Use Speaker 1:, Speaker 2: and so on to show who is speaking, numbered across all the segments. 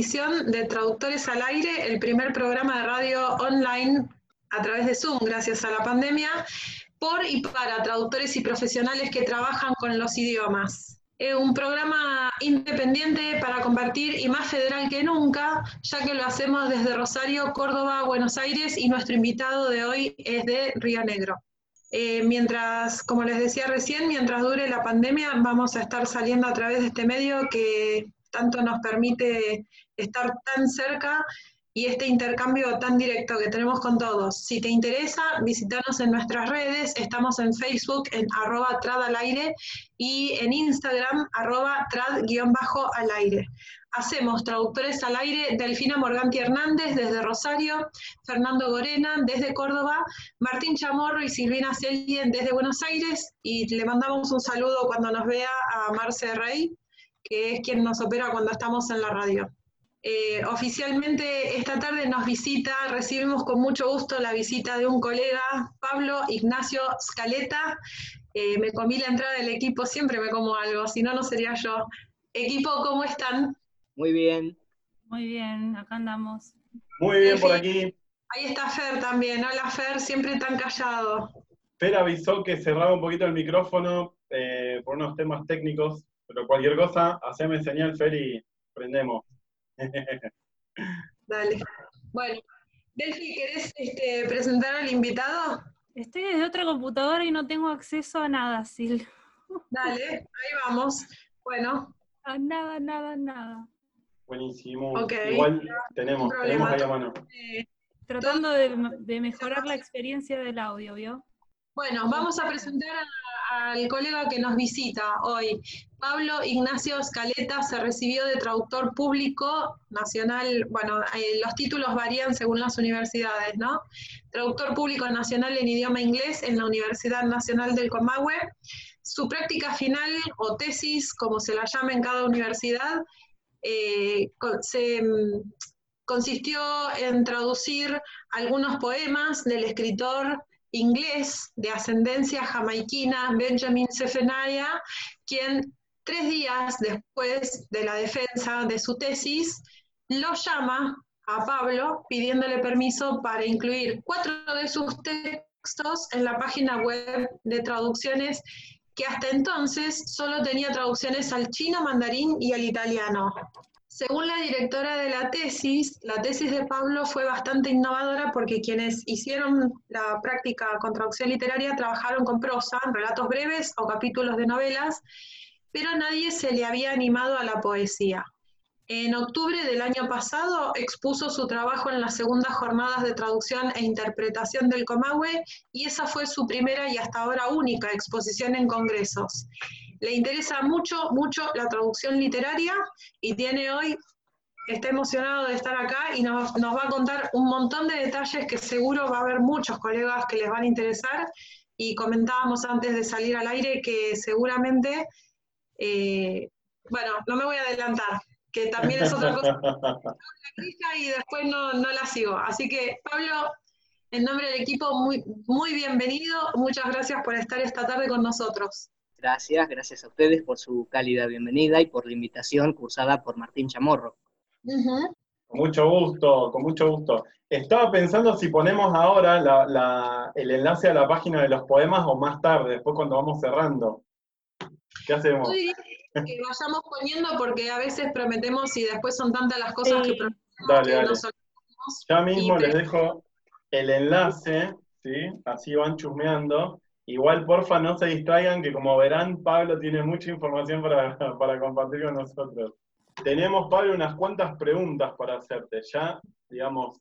Speaker 1: de Traductores al Aire, el primer programa de radio online a través de Zoom, gracias a la pandemia, por y para traductores y profesionales que trabajan con los idiomas. Es un programa independiente para compartir y más federal que nunca, ya que lo hacemos desde Rosario, Córdoba, Buenos Aires y nuestro invitado de hoy es de Río Negro. Eh, mientras, como les decía recién, mientras dure la pandemia, vamos a estar saliendo a través de este medio que tanto nos permite estar tan cerca y este intercambio tan directo que tenemos con todos. Si te interesa, visítanos en nuestras redes. Estamos en Facebook en arroba trad y en Instagram arroba trad-al aire. Hacemos traductores al aire Delfina Morganti Hernández desde Rosario, Fernando Gorena desde Córdoba, Martín Chamorro y Silvina Celien desde Buenos Aires y le mandamos un saludo cuando nos vea a Marce Rey, que es quien nos opera cuando estamos en la radio. Eh, oficialmente esta tarde nos visita, recibimos con mucho gusto la visita de un colega, Pablo Ignacio Scaleta. Eh, me comí la entrada del equipo, siempre me como algo, si no, no sería yo. Equipo, ¿cómo están?
Speaker 2: Muy bien.
Speaker 3: Muy bien, acá andamos.
Speaker 4: Muy bien por aquí.
Speaker 1: Ahí está Fer también. Hola Fer, siempre tan callado.
Speaker 4: Fer avisó que cerraba un poquito el micrófono eh, por unos temas técnicos, pero cualquier cosa, haceme señal Fer y prendemos.
Speaker 1: Dale. Bueno, Delphi, ¿querés este, presentar al invitado?
Speaker 3: Estoy desde otra computadora y no tengo acceso a nada, Sil.
Speaker 1: Dale, ahí vamos. Bueno.
Speaker 3: A nada, nada, nada.
Speaker 4: Buenísimo. Igual tenemos, tenemos ahí a mano.
Speaker 3: Eh, tratando de, mejorar la experiencia del audio, ¿vio?
Speaker 1: Bueno, vamos a presentar al colega que nos visita hoy. Pablo Ignacio Scaleta se recibió de traductor público nacional, bueno, eh, los títulos varían según las universidades, ¿no? Traductor público nacional en idioma inglés en la Universidad Nacional del Comahue. Su práctica final o tesis, como se la llama en cada universidad, eh, se, mm, consistió en traducir algunos poemas del escritor inglés de ascendencia jamaiquina Benjamin Sefenaya, quien tres días después de la defensa de su tesis lo llama a Pablo pidiéndole permiso para incluir cuatro de sus textos en la página web de traducciones que hasta entonces solo tenía traducciones al chino, mandarín y al italiano. Según la directora de la tesis, la tesis de Pablo fue bastante innovadora porque quienes hicieron la práctica con traducción literaria trabajaron con prosa, relatos breves o capítulos de novelas, pero nadie se le había animado a la poesía. En octubre del año pasado expuso su trabajo en las segundas jornadas de traducción e interpretación del Comahue y esa fue su primera y hasta ahora única exposición en congresos. Le interesa mucho, mucho la traducción literaria y tiene hoy, está emocionado de estar acá y nos, va a contar un montón de detalles que seguro va a haber muchos colegas que les van a interesar y comentábamos antes de salir al aire que seguramente, eh, bueno, no me voy a adelantar, que también es otra cosa. y después no, no la sigo. Así que, Pablo, en nombre del equipo, muy, muy bienvenido. Muchas gracias por estar esta tarde con nosotros.
Speaker 2: Gracias, gracias a ustedes por su cálida bienvenida y por la invitación cursada por Martín Chamorro.
Speaker 4: Con mucho gusto, con mucho gusto. Estaba pensando si ponemos ahora el enlace a la página de los poemas o más tarde, después cuando vamos cerrando. ¿Qué hacemos?
Speaker 1: que vayamos poniendo porque a veces prometemos y después son tantas las cosas que prometemos
Speaker 4: dale, dale. Ya mismo les dejo el enlace, ¿sí? Así van chusmeando. Igual, porfa, no se distraigan, que como verán, Pablo tiene mucha información para, para compartir con nosotros. Tenemos, Pablo, unas cuantas preguntas para hacerte. Ya, digamos,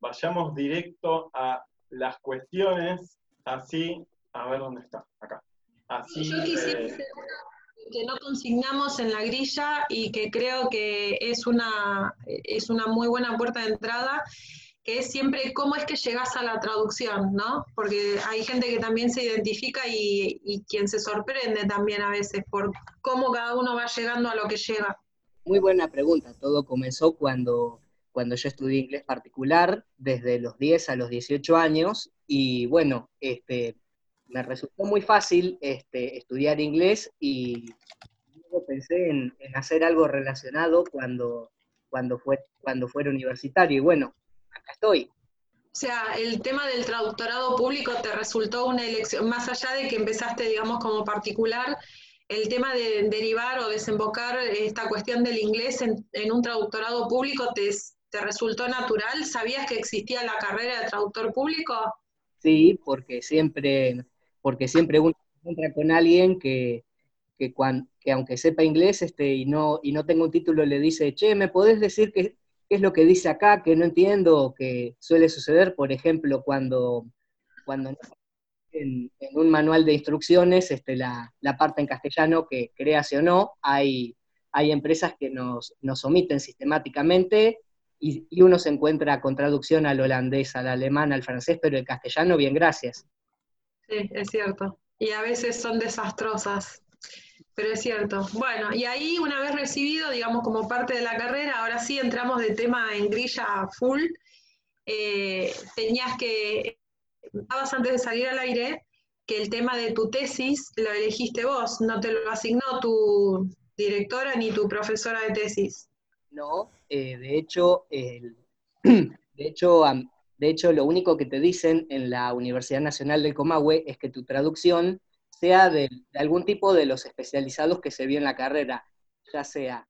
Speaker 4: vayamos directo a las cuestiones, así, a ver dónde está, acá. Así,
Speaker 1: Yo quisiera eh, que no consignamos en la grilla y que creo que es una, es una muy buena puerta de entrada, que es siempre cómo es que llegas a la traducción, ¿no? Porque hay gente que también se identifica y, y quien se sorprende también a veces por cómo cada uno va llegando a lo que llega.
Speaker 2: Muy buena pregunta. Todo comenzó cuando, cuando yo estudié inglés particular, desde los 10 a los 18 años, y bueno, este, me resultó muy fácil este, estudiar inglés y luego pensé en, hacer algo relacionado cuando, cuando, fue, cuando fuera universitario. Y bueno, acá estoy.
Speaker 1: O sea, el tema del traductorado público te resultó una elección, más allá de que empezaste, digamos, como particular, el tema de derivar o desembocar esta cuestión del inglés en, un traductorado público te, te, resultó natural? ¿Sabías que existía la carrera de traductor público?
Speaker 2: Sí, porque siempre, porque siempre uno se encuentra con alguien que, que, que aunque sepa inglés este, y, no, y no tenga un título, le dice, che, ¿me podés decir qué, qué es lo que dice acá que no entiendo? Que suele suceder, por ejemplo, cuando, cuando en, un manual de instrucciones este, la, la, parte en castellano que crease o no, hay, hay empresas que nos, nos omiten sistemáticamente y, y, uno se encuentra con traducción al holandés, al alemán, al francés, pero el castellano, bien, gracias.
Speaker 1: Sí, es cierto. Y a veces son desastrosas. Pero es cierto. Bueno, y ahí una vez recibido, digamos, como parte de la carrera, ahora sí entramos de tema en grilla full. Eh, tenías que, estabas antes de salir al aire, que el tema de tu tesis lo elegiste vos, no te lo asignó tu directora ni tu profesora de tesis.
Speaker 2: No, eh, de hecho, de hecho, de hecho, lo único que te dicen en la Universidad Nacional del Comahue es que tu traducción sea de, algún tipo de los especializados que se vio en la carrera, ya sea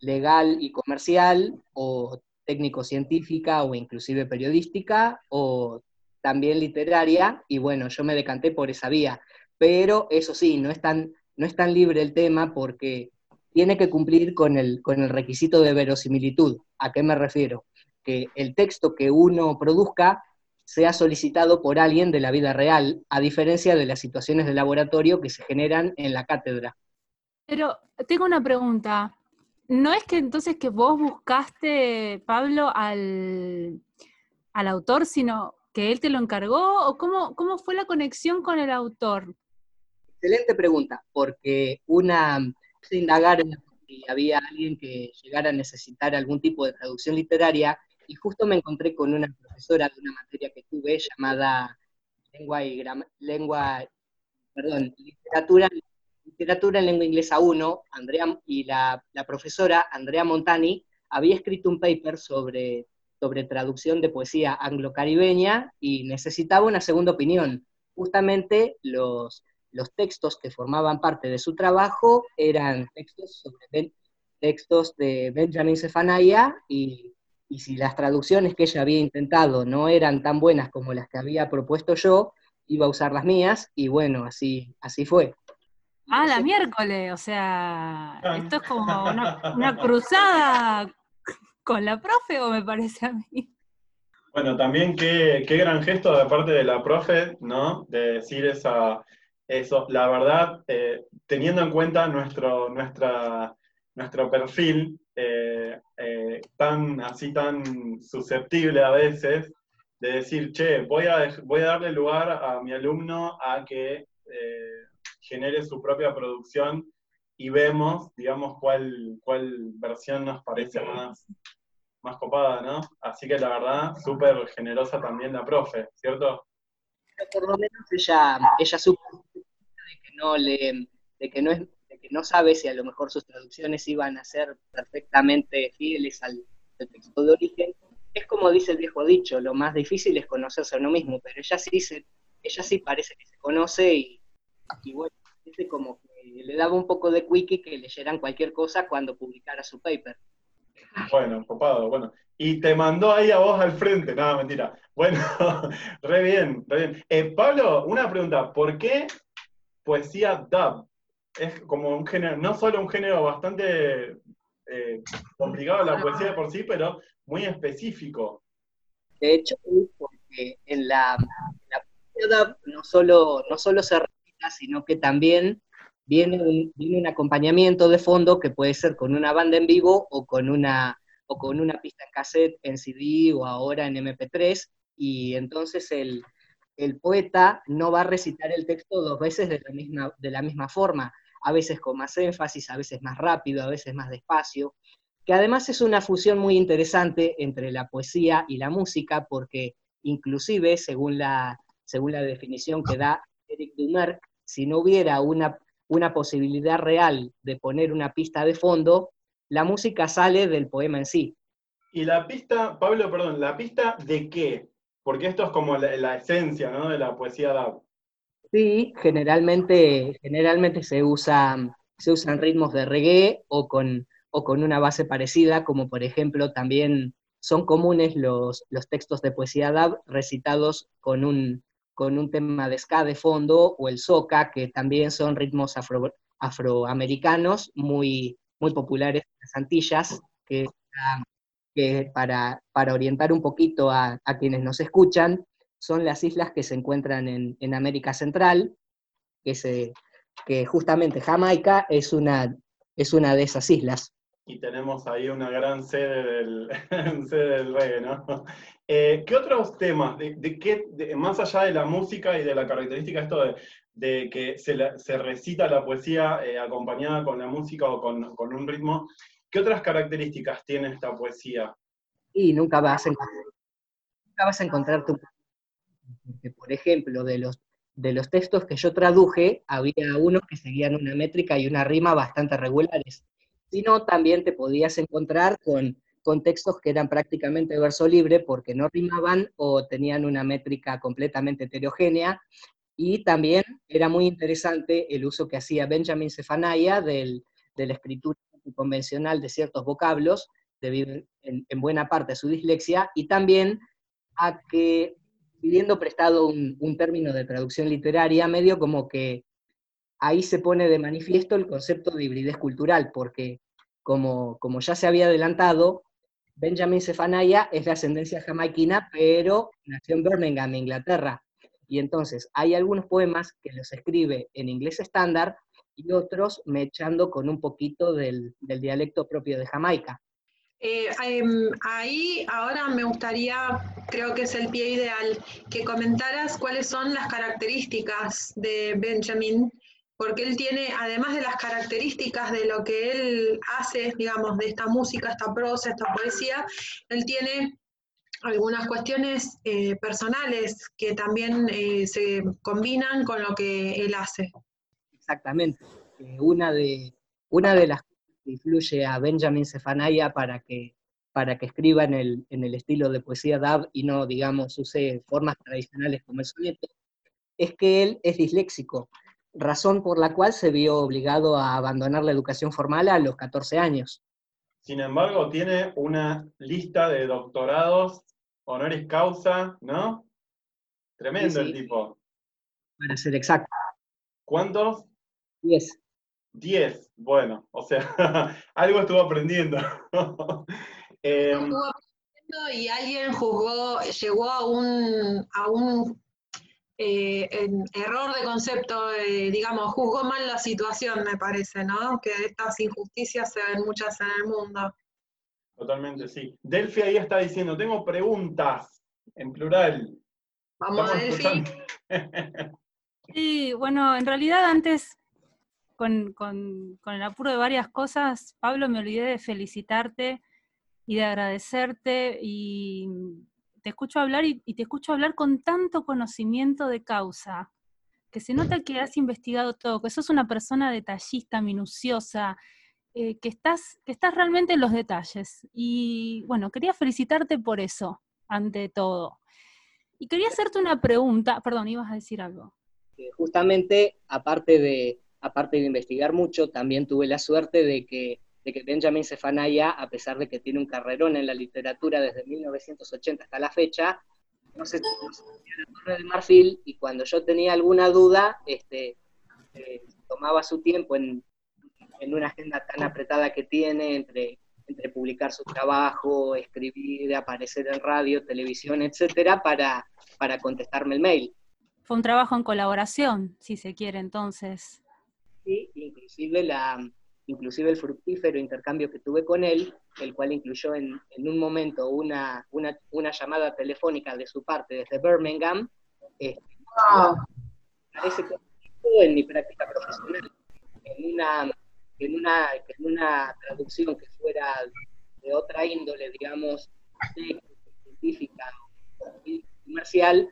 Speaker 2: legal y comercial, o técnico-científica, o inclusive periodística, o también literaria, y bueno, yo me decanté por esa vía. Pero eso sí, no es tan, no es tan libre el tema porque tiene que cumplir con el, con el requisito de verosimilitud. ¿A qué me refiero? Que el texto que uno produzca sea solicitado por alguien de la vida real, a diferencia de las situaciones de laboratorio que se generan en la cátedra.
Speaker 3: Pero tengo una pregunta. ¿No es que entonces que vos buscaste, Pablo, al, al autor, sino que él te lo encargó? ¿O cómo, cómo fue la conexión con el autor?
Speaker 2: Excelente pregunta, porque una, indagar en si había alguien que llegara a necesitar algún tipo de traducción literaria, y justo me encontré con una profesora de una materia que tuve llamada lengua y lengua, perdón, literatura, literatura en lengua inglesa 1, Andrea, y la, profesora Andrea Montani había escrito un paper sobre, sobre traducción de poesía anglo-caribeña y necesitaba una segunda opinión. Justamente los, los textos que formaban parte de su trabajo eran textos sobre textos de Benjamin Zephaniah y y si las traducciones que ella había intentado no eran tan buenas como las que había propuesto yo, iba a usar las mías, y bueno, así, así fue.
Speaker 3: Ah, la miércoles, o sea, ah. esto es como una, cruzada con la profe, o me parece a mí.
Speaker 4: Bueno, también qué, qué gran gesto de parte de la profe, ¿no? De decir esa, eso. La verdad, eh, teniendo en cuenta nuestro, nuestra, nuestro perfil, eh, eh, tan así tan susceptible a veces de decir, che, voy a, voy a darle lugar a mi alumno a que eh, genere su propia producción y vemos, digamos, cuál, cuál versión nos parece más, más copada, ¿no? Así que la verdad, súper generosa también la profe, ¿cierto?
Speaker 2: Pero por lo menos ella, ella supo de que no le, de que no es no sabe si a lo mejor sus traducciones iban a ser perfectamente fieles al, texto de origen, es como dice el viejo dicho, lo más difícil es conocerse a uno mismo, pero ella sí, se, ella sí parece que se conoce y, bueno, dice como que le daba un poco de quickie que leyeran cualquier cosa cuando publicara su paper.
Speaker 4: Bueno, copado, bueno. Y te mandó ahí a vos al frente, nada, mentira. Bueno, re bien, re bien. Eh, Pablo, una pregunta, ¿por qué poesía dub? Es como un género, no solo un género bastante eh, complicado la poesía por sí, pero muy específico.
Speaker 2: De hecho, porque en la, poesía no solo, no solo se recita, sino que también viene un, viene un acompañamiento de fondo que puede ser con una banda en vivo o con una, o con una pista en cassette, en CD o ahora en MP3, y entonces el, el poeta no va a recitar el texto dos veces de la misma, de la misma forma, a veces con más énfasis, a veces más rápido, a veces más despacio, que además es una fusión muy interesante entre la poesía y la música, porque inclusive, según la, según la definición que da Eric Dumer, si no hubiera una, una posibilidad real de poner una pista de fondo, la música sale del poema en sí.
Speaker 4: Y la pista, Pablo, perdón, ¿la pista de qué? Porque esto es como la, esencia ¿no? de la poesía.
Speaker 2: Sí, generalmente, generalmente se, usa, se usan ritmos de reggae o con, o con una base parecida, como por ejemplo también son comunes los, los textos de poesía DAB recitados con un, con un tema de ska de fondo o el soca, que también son ritmos afro, afroamericanos muy, muy populares en las Antillas, que, para, para, orientar un poquito a, a, quienes nos escuchan, son las islas que se encuentran en, en América Central, que, se, que justamente Jamaica es una, es una de esas islas
Speaker 4: y tenemos ahí una gran sede del, sede del reggae, ¿no? Eh, ¿Qué otros temas, de, qué, más allá de la música y de la característica esto de, que se, recita la poesía eh, acompañada con la música o con, un ritmo, ¿qué otras características tiene esta poesía?
Speaker 2: Y nunca vas a encontrar, nunca vas a encontrar tu... Por ejemplo, de los, de los textos que yo traduje, había unos que seguían una métrica y una rima bastante regulares sino también te podías encontrar con, textos que eran prácticamente verso libre porque no rimaban o tenían una métrica completamente heterogénea. Y también era muy interesante el uso que hacía Benjamin Zephaniah del, de la escritura convencional de ciertos vocablos, debido en, buena parte a su dislexia, y también a que, pidiendo prestado un, término de traducción literaria, medio como que ahí se pone de manifiesto el concepto de hibridez cultural, porque como, como ya se había adelantado, Benjamin Zephaniah es de ascendencia jamaiquina, pero nació en Birmingham, Inglaterra. Y entonces hay algunos poemas que los escribe en inglés estándar y otros mechando con un poquito del, dialecto propio de Jamaica.
Speaker 1: Eh, em, ahí ahora me gustaría, creo que es el pie ideal, que comentaras cuáles son las características de Benjamin porque él tiene, además de las características de lo que él hace, digamos, de esta música, esta prosa, esta poesía, él tiene algunas cuestiones eh, personales que también eh, se combinan con lo que él hace.
Speaker 2: Exactamente. Una, de, una de las influye a Benjamin Zephaniah para que, para que escriba en el, en el estilo de poesía DAB y no, digamos, use formas tradicionales como el soneto, es que él es disléxico razón por la cual se vio obligado a abandonar la educación formal a los 14 años.
Speaker 4: Sin embargo, tiene una lista de doctorados honoris causa, ¿no? Tremendo el tipo.
Speaker 2: Para ser exacto.
Speaker 4: ¿Cuántos?
Speaker 2: Diez.
Speaker 4: Diez, bueno, o sea, algo estuvo aprendiendo.
Speaker 1: Em, estuvo aprendiendo y alguien jugó, llegó a un, a un eh, en error de concepto, eh, digamos, juzgó mal la situación, me parece, ¿no? Que estas injusticias se ven muchas en el mundo.
Speaker 4: Totalmente, sí. Delphi ahí está diciendo, tengo preguntas, en plural.
Speaker 1: Vamos a Delphi.
Speaker 3: sí, bueno, en realidad antes, con, el apuro de varias cosas, Pablo, me olvidé de felicitarte y de agradecerte y te escucho hablar y, te escucho hablar con tanto conocimiento de causa, que se nota que has investigado todo, que sos una persona detallista, minuciosa, eh, que, estás, que estás realmente en los detalles. Y bueno, quería felicitarte por eso, ante todo. Y quería hacerte una pregunta, perdón, ibas a decir algo.
Speaker 2: Justamente, aparte de, aparte de investigar mucho, también tuve la suerte de que de que Benjamin Zephaniah, a pesar de que tiene un carrerón en la literatura desde 1980 hasta la fecha, no se la Torre de Marfil y cuando yo tenía alguna duda, este, eh, tomaba su tiempo en, una agenda tan apretada que tiene entre, entre publicar su trabajo, escribir, aparecer en radio, televisión, etcétera, para, para contestarme el mail.
Speaker 3: Fue un trabajo en colaboración, si se quiere, entonces.
Speaker 2: Sí, inclusive la, inclusive el fructífero intercambio que tuve con él, el cual incluyó en, un momento una, una, llamada telefónica de su parte desde Birmingham, eh, parece que en mi práctica profesional, en una, en una, en una traducción que fuera de otra índole, digamos, científica comercial,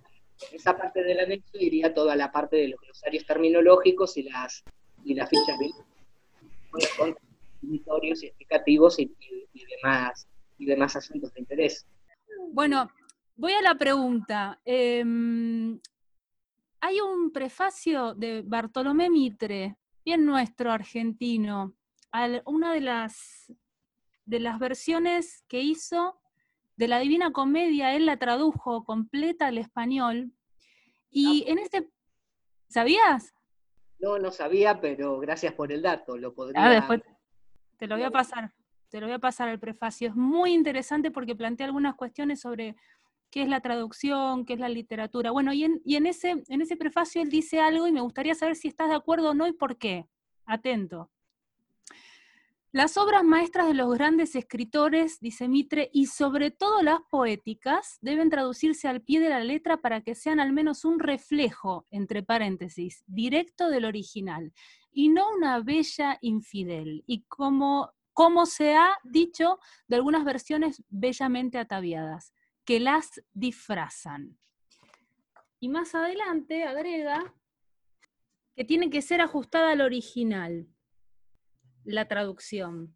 Speaker 2: en esa parte del anexo iría toda la parte de los glosarios terminológicos y las y las fichas con editorios y explicativos y, demás, y demás asuntos de interés.
Speaker 3: Bueno, voy a la pregunta. Em, hay un prefacio de Bartolomé Mitre, bien nuestro argentino, una de las, de las versiones que hizo de la Divina Comedia, él la tradujo completa al español. Y en este, ¿sabías?
Speaker 2: No, no sabía, pero gracias por el dato, lo podría...
Speaker 3: Ah, después te lo voy a pasar, te lo voy a pasar el prefacio. Es muy interesante porque plantea algunas cuestiones sobre qué es la traducción, qué es la literatura. Bueno, y en, y en, ese, en ese prefacio él dice algo y me gustaría saber si estás de acuerdo o no y por qué. Atento. Las obras maestras de los grandes escritores, dice Mitre, y sobre todo las poéticas, deben traducirse al pie de la letra para que sean al menos un reflejo, entre paréntesis, directo del original, y no una bella infidel, y como, como se ha dicho de algunas versiones bellamente ataviadas, que las disfrazan. Y más adelante agrega que tiene que ser ajustada al original la traducción.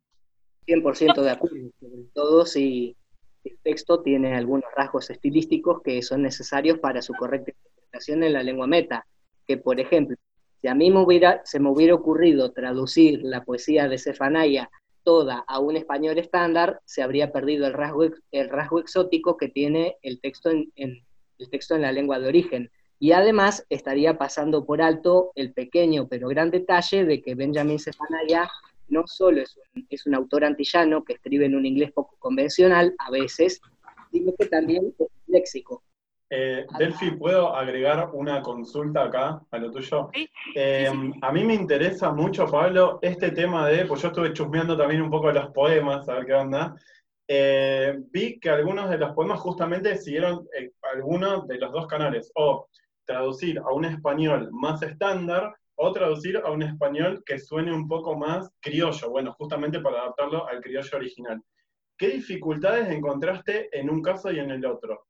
Speaker 2: 100% de acuerdo, sobre todo si el texto tiene algunos rasgos estilísticos que son necesarios para su correcta interpretación en la lengua meta. Que, por ejemplo, si a mí me hubiera, se me hubiera ocurrido traducir la poesía de Sefanaya toda a un español estándar, se habría perdido el rasgo, el rasgo exótico que tiene el texto en, el texto en la lengua de origen. Y además estaría pasando por alto el pequeño pero gran detalle de que Benjamin Sefanaya no solo es un, es un autor antillano que escribe en un inglés poco convencional, a veces, sino que también es léxico.
Speaker 4: Eh, Delphi, ¿puedo agregar una consulta acá a lo tuyo? Eh, a mí me interesa mucho, Pablo, este tema de, pues yo estuve chusmeando también un poco los poemas, a ver qué onda. Eh, vi que algunos de los poemas justamente siguieron algunos de los dos canales, o traducir a un español más estándar, o traducir a un español que suene un poco más criollo, bueno, justamente para adaptarlo al criollo original. ¿Qué dificultades encontraste en un caso y en el otro?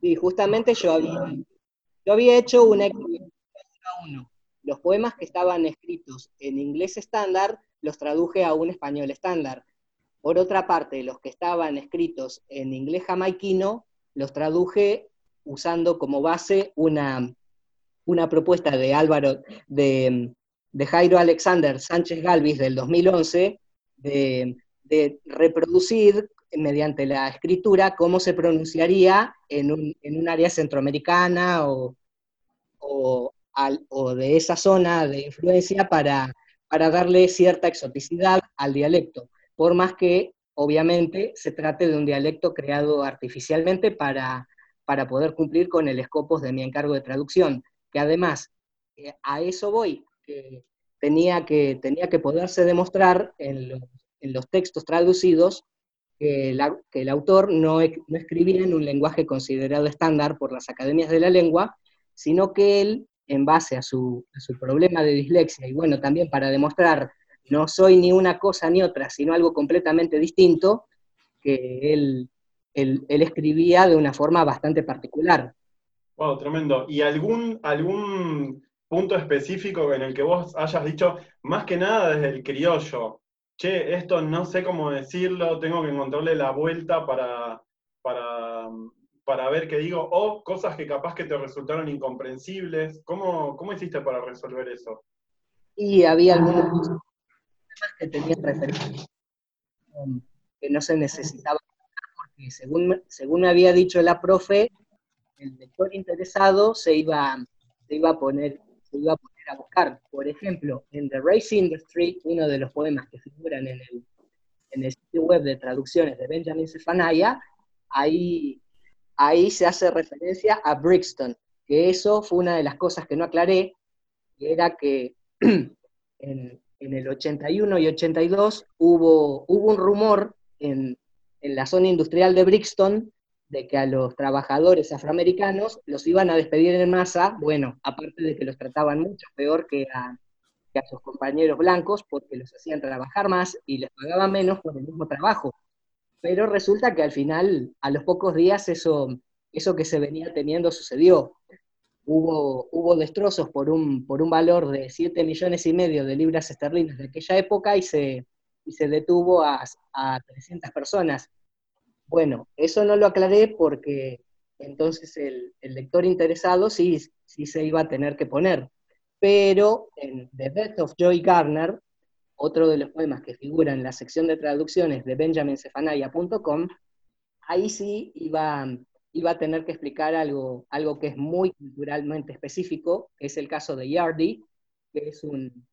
Speaker 2: Sí, justamente yo había, hecho una uno. Los poemas que estaban escritos en inglés estándar los traduje a un español estándar. Por otra parte, los que estaban escritos en inglés jamaiquino los traduje usando como base una, una propuesta de Álvaro, de, Jairo Alexander Sánchez Galvis del 2011, de, reproducir mediante la escritura cómo se pronunciaría en un, área centroamericana o, de esa zona de influencia para, para darle cierta exoticidad al dialecto, por más que obviamente se trate de un dialecto creado artificialmente para, para poder cumplir con el escopos de mi encargo de traducción que además eh, a eso voy, que tenía que, tenía que poderse demostrar en los, textos traducidos que, el autor no, no, escribía en un lenguaje considerado estándar por las academias de la lengua, sino que él, en base a su, problema de dislexia, y bueno, también para demostrar no soy ni una cosa ni otra, sino algo completamente distinto, que él escribía de una forma bastante particular.
Speaker 4: Wow, tremendo. ¿Y algún, algún punto específico en el que vos hayas dicho, más que nada desde el criollo, che, esto no sé cómo decirlo, tengo que encontrarle la vuelta para, para, ver qué digo, o cosas que capaz que te resultaron incomprensibles? ¿Cómo, cómo hiciste para resolver eso?
Speaker 2: Y había algunos temas que tenían referencia, que no se necesitaba, porque según, según me había dicho la profe, el lector interesado se iba, se iba, a poner, se iba a poner a buscar. Por ejemplo, en The Race Industry, uno de los poemas que figuran en el, en el sitio web de traducciones de Benjamin Zephaniah, ahí, ahí se hace referencia a Brixton, que eso fue una de las cosas que no aclaré, que era que en, en el 81 y 82 hubo, hubo un rumor en, en la zona industrial de Brixton de que a los trabajadores afroamericanos los iban a despedir en masa, bueno, aparte de que los trataban mucho peor que a, sus compañeros blancos porque los hacían trabajar más y les pagaban menos por el mismo trabajo. Pero resulta que al final, a los pocos días, eso, eso que se venía teniendo sucedió. hubo, hubo destrozos por un, por un valor de 7 millones y medio de libras esterlinas de aquella época y se, se detuvo a, a 300 personas. Bueno, eso no lo aclaré porque entonces el, lector interesado sí, sí se iba a tener que poner. Pero en The Death of Joy Garner, otro de los poemas que figura en la sección de traducciones de benjaminsefanaya.com, ahí sí iba, iba a tener que explicar algo, algo que es muy culturalmente específico, que es el caso de Yardy, que es un,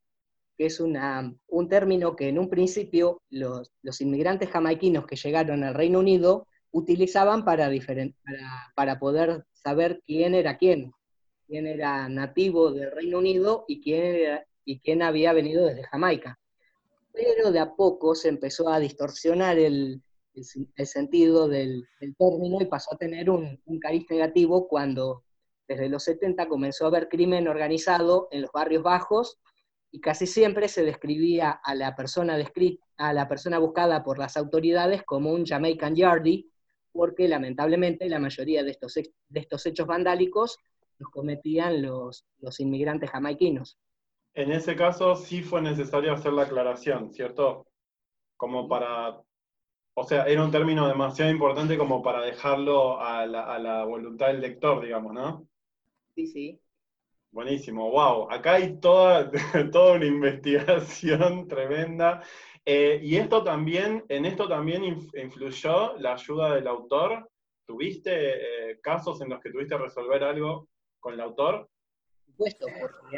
Speaker 2: que es una, un término que en un principio los, los, inmigrantes jamaiquinos que llegaron al Reino Unido utilizaban para, para, para, poder saber quién era quién, quién era nativo del Reino Unido y quién, y quién había venido desde Jamaica. Pero de a poco se empezó a distorsionar el, el, sentido del, término y pasó a tener un, un cariz negativo cuando desde los 70 comenzó a haber crimen organizado en los barrios bajos y casi siempre se describía a la persona, a la persona buscada por las autoridades como un Jamaican Yardie, porque lamentablemente la mayoría de estos, de estos hechos vandálicos los cometían los, los inmigrantes jamaiquinos.
Speaker 4: En ese caso sí fue necesario hacer la aclaración, ¿cierto? Como para o sea, era un término demasiado importante como para dejarlo a la, voluntad del lector, digamos, ¿no?
Speaker 2: Sí, sí.
Speaker 4: Buenísimo, wow. Acá hay toda, toda una investigación tremenda. Eh, y esto también, en esto también influyó la ayuda del autor. ¿Tuviste eh, casos en los que tuviste que resolver algo con el autor?
Speaker 2: Por supuesto, porque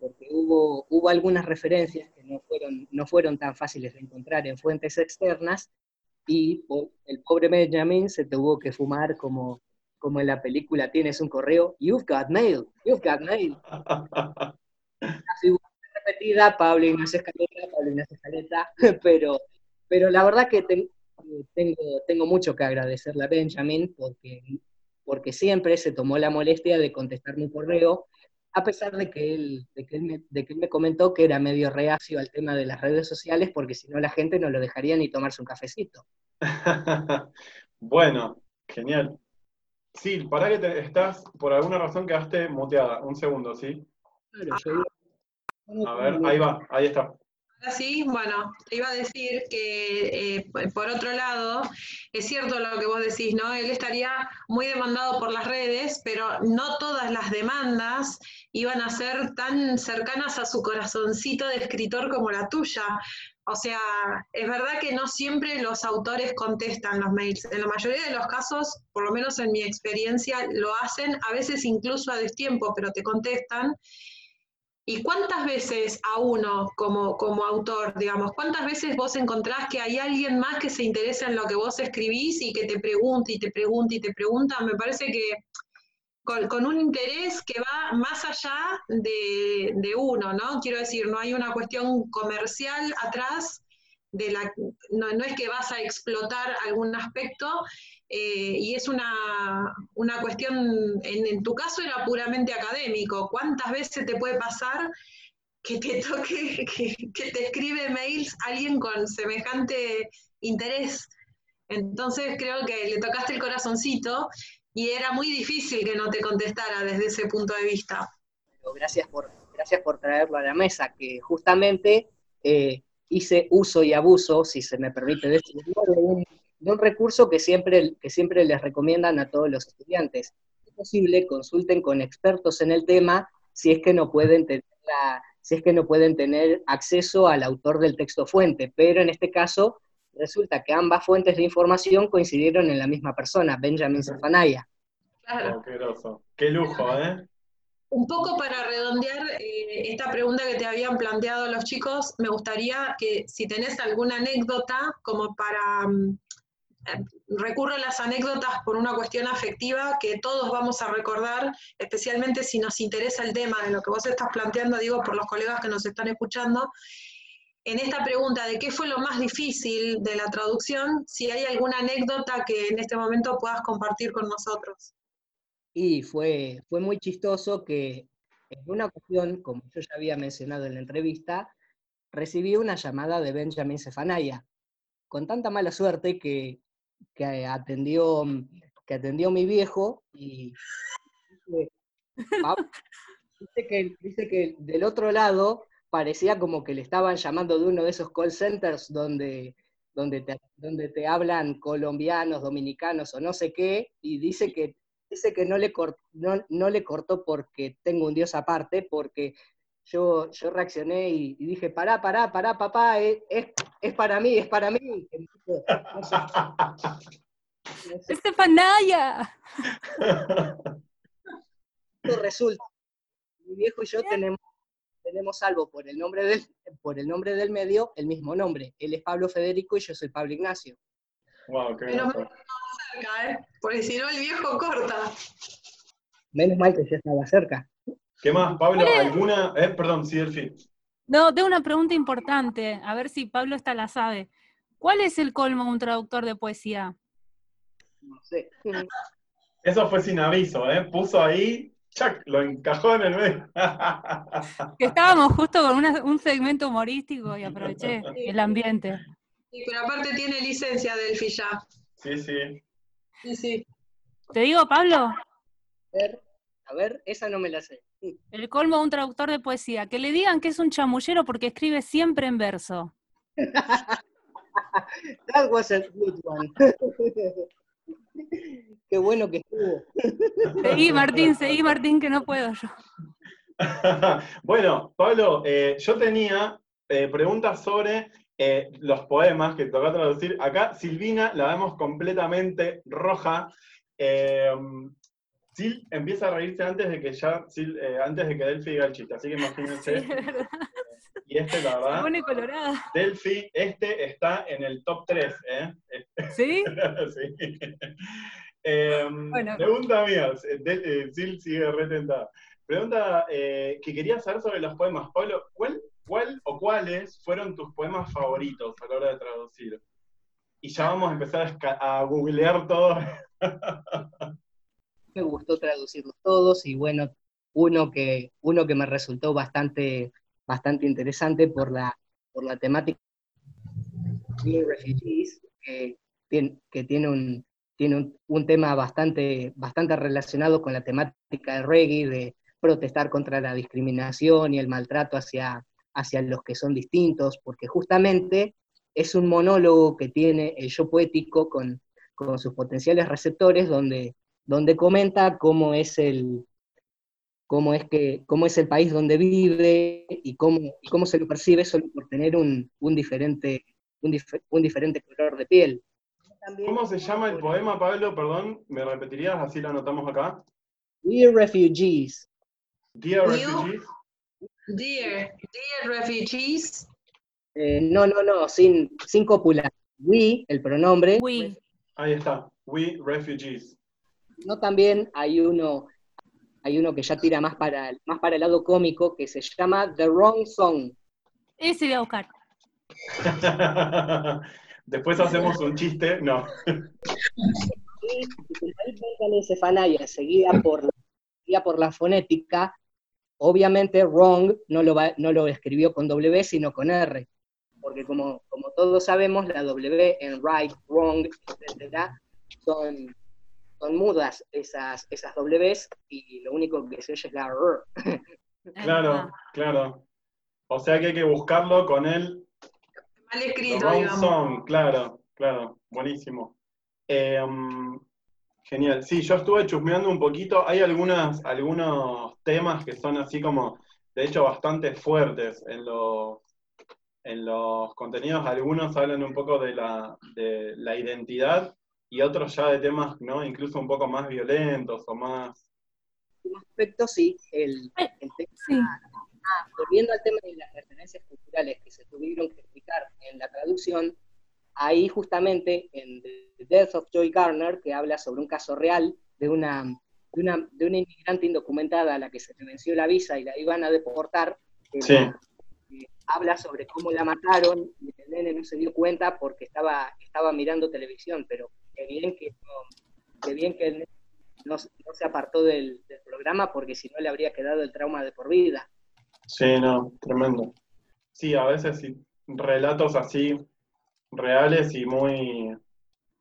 Speaker 2: porque hubo, hubo algunas referencias que no fueron, no fueron tan fáciles de encontrar en fuentes externas y el pobre Benjamin se tuvo que fumar como, como en la película Tienes un correo, You've got mail, you've got mail. Así repetida, Pablo Ignacio Escaleta, Pablo Ignacio Escaleta, pero, pero la verdad que tengo, tengo mucho que agradecerle a Benjamin porque, porque siempre se tomó la molestia de contestar mi correo a pesar de que, él, de, que él me, comentó que era medio reacio al tema de las redes sociales, porque si no la gente no lo dejaría ni tomarse un cafecito.
Speaker 4: bueno, genial. Sí, para que te, estás, por alguna razón quedaste muteada. Un segundo, ¿sí? A ver, ahí va, ahí está.
Speaker 1: Sí, bueno, te iba a decir que eh, por otro lado, es cierto lo que vos decís, ¿no? Él estaría muy demandado por las redes, pero no todas las demandas iban a ser tan cercanas a su corazoncito de escritor como la tuya. O sea, es verdad que no siempre los autores contestan los mails. En la mayoría de los casos, por lo menos en mi experiencia, lo hacen, a veces incluso a destiempo, pero te contestan. ¿Y cuántas veces a uno como, como autor, digamos, cuántas veces vos encontrás que hay alguien más que se interesa en lo que vos escribís y que te pregunta y te pregunta y te pregunta? Me parece que con, un interés que va más allá de, uno, ¿no? Quiero decir, no hay una cuestión comercial atrás, de la, no, es que vas a explotar algún aspecto, eh, y es una, una cuestión, en, tu caso era puramente académico. ¿Cuántas veces te puede pasar que te toque, que, que, te escribe mails alguien con semejante interés? Entonces creo que le tocaste el corazoncito y era muy difícil que no te contestara desde ese punto de vista.
Speaker 2: Gracias por, gracias por traerlo a la mesa, que justamente eh, hice uso y abuso, si se me permite decirlo, de un de un recurso que siempre, que siempre les recomiendan a todos los estudiantes. Es posible, consulten con expertos en el tema si es que no pueden tener si es que no pueden tener acceso al autor del texto fuente, pero en este caso resulta que ambas fuentes de información coincidieron en la misma persona, Benjamin Zephaniah.
Speaker 4: Claro. Oh, qué, lujo, ¿eh?
Speaker 1: Un poco para redondear eh, esta pregunta que te habían planteado los chicos, me gustaría que si tenés alguna anécdota como para mm, recurro a las anécdotas por una cuestión afectiva que todos vamos a recordar, especialmente si nos interesa el tema de lo que vos estás planteando, digo, por los colegas que nos están escuchando. En esta pregunta de qué fue lo más difícil de la traducción, si hay alguna anécdota que en este momento puedas compartir con nosotros.
Speaker 2: Y fue, fue muy chistoso que en una ocasión, como yo ya había mencionado en la entrevista, recibí una llamada de Benjamin Sefanaya, con tanta mala suerte que que atendió, que atendió mi viejo y dice que, dice que del otro lado parecía como que le estaban llamando de uno de esos call centers donde, donde, te, donde te hablan colombianos, dominicanos o no sé qué, y dice que, dice que no, le no, no le cortó porque tengo un Dios aparte, porque yo, yo reaccioné y, dije, pará, pará, pará, papá, es, es, para mí, es para mí.
Speaker 3: ¡Estefanaya!
Speaker 2: resulta, mi viejo y yo tenemos, tenemos salvo por el, nombre del, por el nombre del medio el mismo nombre. Él es Pablo Federico y yo soy Pablo Ignacio.
Speaker 4: Wow, qué
Speaker 1: Pero cerca, ¿eh? Porque si no el viejo corta.
Speaker 2: Menos mal que ya estaba cerca.
Speaker 4: ¿Qué más, Pablo? ¿Alguna? Eh, perdón, sí, fin.
Speaker 3: No, tengo una pregunta importante, a ver si Pablo esta la sabe. ¿Cuál es el colmo de un traductor de poesía?
Speaker 2: No sé.
Speaker 4: Eso fue sin aviso, ¿eh? Puso ahí, ¡chac! Lo encajó en el medio.
Speaker 3: que estábamos justo con un segmento humorístico y aproveché el ambiente.
Speaker 1: Sí, pero aparte tiene licencia Delphi ya.
Speaker 4: Sí, sí.
Speaker 1: Sí, sí.
Speaker 3: ¿Te digo, Pablo? A
Speaker 2: ver, a ver, esa no me la sé.
Speaker 3: El colmo de un traductor de poesía. Que le digan que es un chamullero porque escribe siempre en verso.
Speaker 2: That was a good one. Qué bueno que estuvo.
Speaker 3: Seguí, Martín, seguí, Martín, que no puedo yo.
Speaker 4: bueno, Pablo, eh, yo tenía eh, preguntas sobre eh, los poemas que toca traducir. Acá Silvina la vemos completamente roja. Sil empieza a reírse antes de que ya, eh, antes de que Delphi diga el chiste, así que imagínense. Y este, la verdad.
Speaker 3: pone colorada.
Speaker 4: Delphi, este está en el top 3, ¿eh?
Speaker 3: ¿Sí?
Speaker 4: sí. Em, pregunta mía, eh, Sil sigue retentada. Pregunta que quería saber sobre los poemas. Pablo, ¿cuál, ¿cuál o cuáles fueron tus poemas favoritos a la hora de traducir? Y ya vamos a empezar a, a googlear todo.
Speaker 2: me gustó traducirlos todos y bueno, uno que, uno que me resultó bastante, bastante interesante por la, por la temática de refugees, que, que tiene, un, tiene un, tema bastante, bastante relacionado con la temática del reggae, de protestar contra la discriminación y el maltrato hacia, hacia los que son distintos, porque justamente es un monólogo que tiene el yo poético con, con sus potenciales receptores, donde donde comenta cómo es el, cómo es que, cómo es el país donde vive y cómo, y cómo se lo percibe solo por tener un, un diferente, un, diferente color de piel.
Speaker 4: ¿Cómo se llama el poema, Pablo? Perdón, ¿me repetirías? Así lo anotamos acá.
Speaker 2: Dear Refugees.
Speaker 4: Dear Refugees.
Speaker 1: Dear, dear Refugees.
Speaker 2: Eh, no, no, no, sin, sin copular. We, el pronombre.
Speaker 3: We.
Speaker 4: Ahí está. We Refugees
Speaker 2: no también hay uno, hay uno que ya tira más para, más para el lado cómico, que se llama The Wrong Song.
Speaker 3: Ese voy a buscar.
Speaker 4: Después hacemos un chiste, no.
Speaker 2: Y seguida por, seguida por la fonética, obviamente wrong no lo, no lo escribió con W, sino con R. Porque como, como todos sabemos, la W en right, wrong, etc., son son mudas esas, esas Ws y lo único que se oye es la R.
Speaker 4: Claro, claro. O sea que hay que buscarlo con el
Speaker 1: mal escrito, digamos.
Speaker 4: claro, claro, buenísimo. Em, genial. Sí, yo estuve chusmeando un poquito. Hay algunas, algunos temas que son así como, de hecho, bastante fuertes en los, en los contenidos. Algunos hablan un poco de la, de la identidad y otros ya de temas, ¿no? Incluso un poco más violentos o más...
Speaker 2: En aspecto sí, el, tema, ah, volviendo al tema de las referencias culturales que se tuvieron que explicar en la traducción, ahí justamente en The Death of Joy Garner, que habla sobre un caso real de una, de una, de una inmigrante indocumentada a la que se le venció la visa y la iban a deportar,
Speaker 4: sí.
Speaker 2: habla sobre cómo la mataron y el nene no se dio cuenta porque estaba, estaba mirando televisión, pero qué bien que no, bien que no, se apartó del, programa porque si no le habría quedado el trauma de por vida.
Speaker 4: Sí, no, tremendo. Sí, a veces sí, relatos así reales y muy,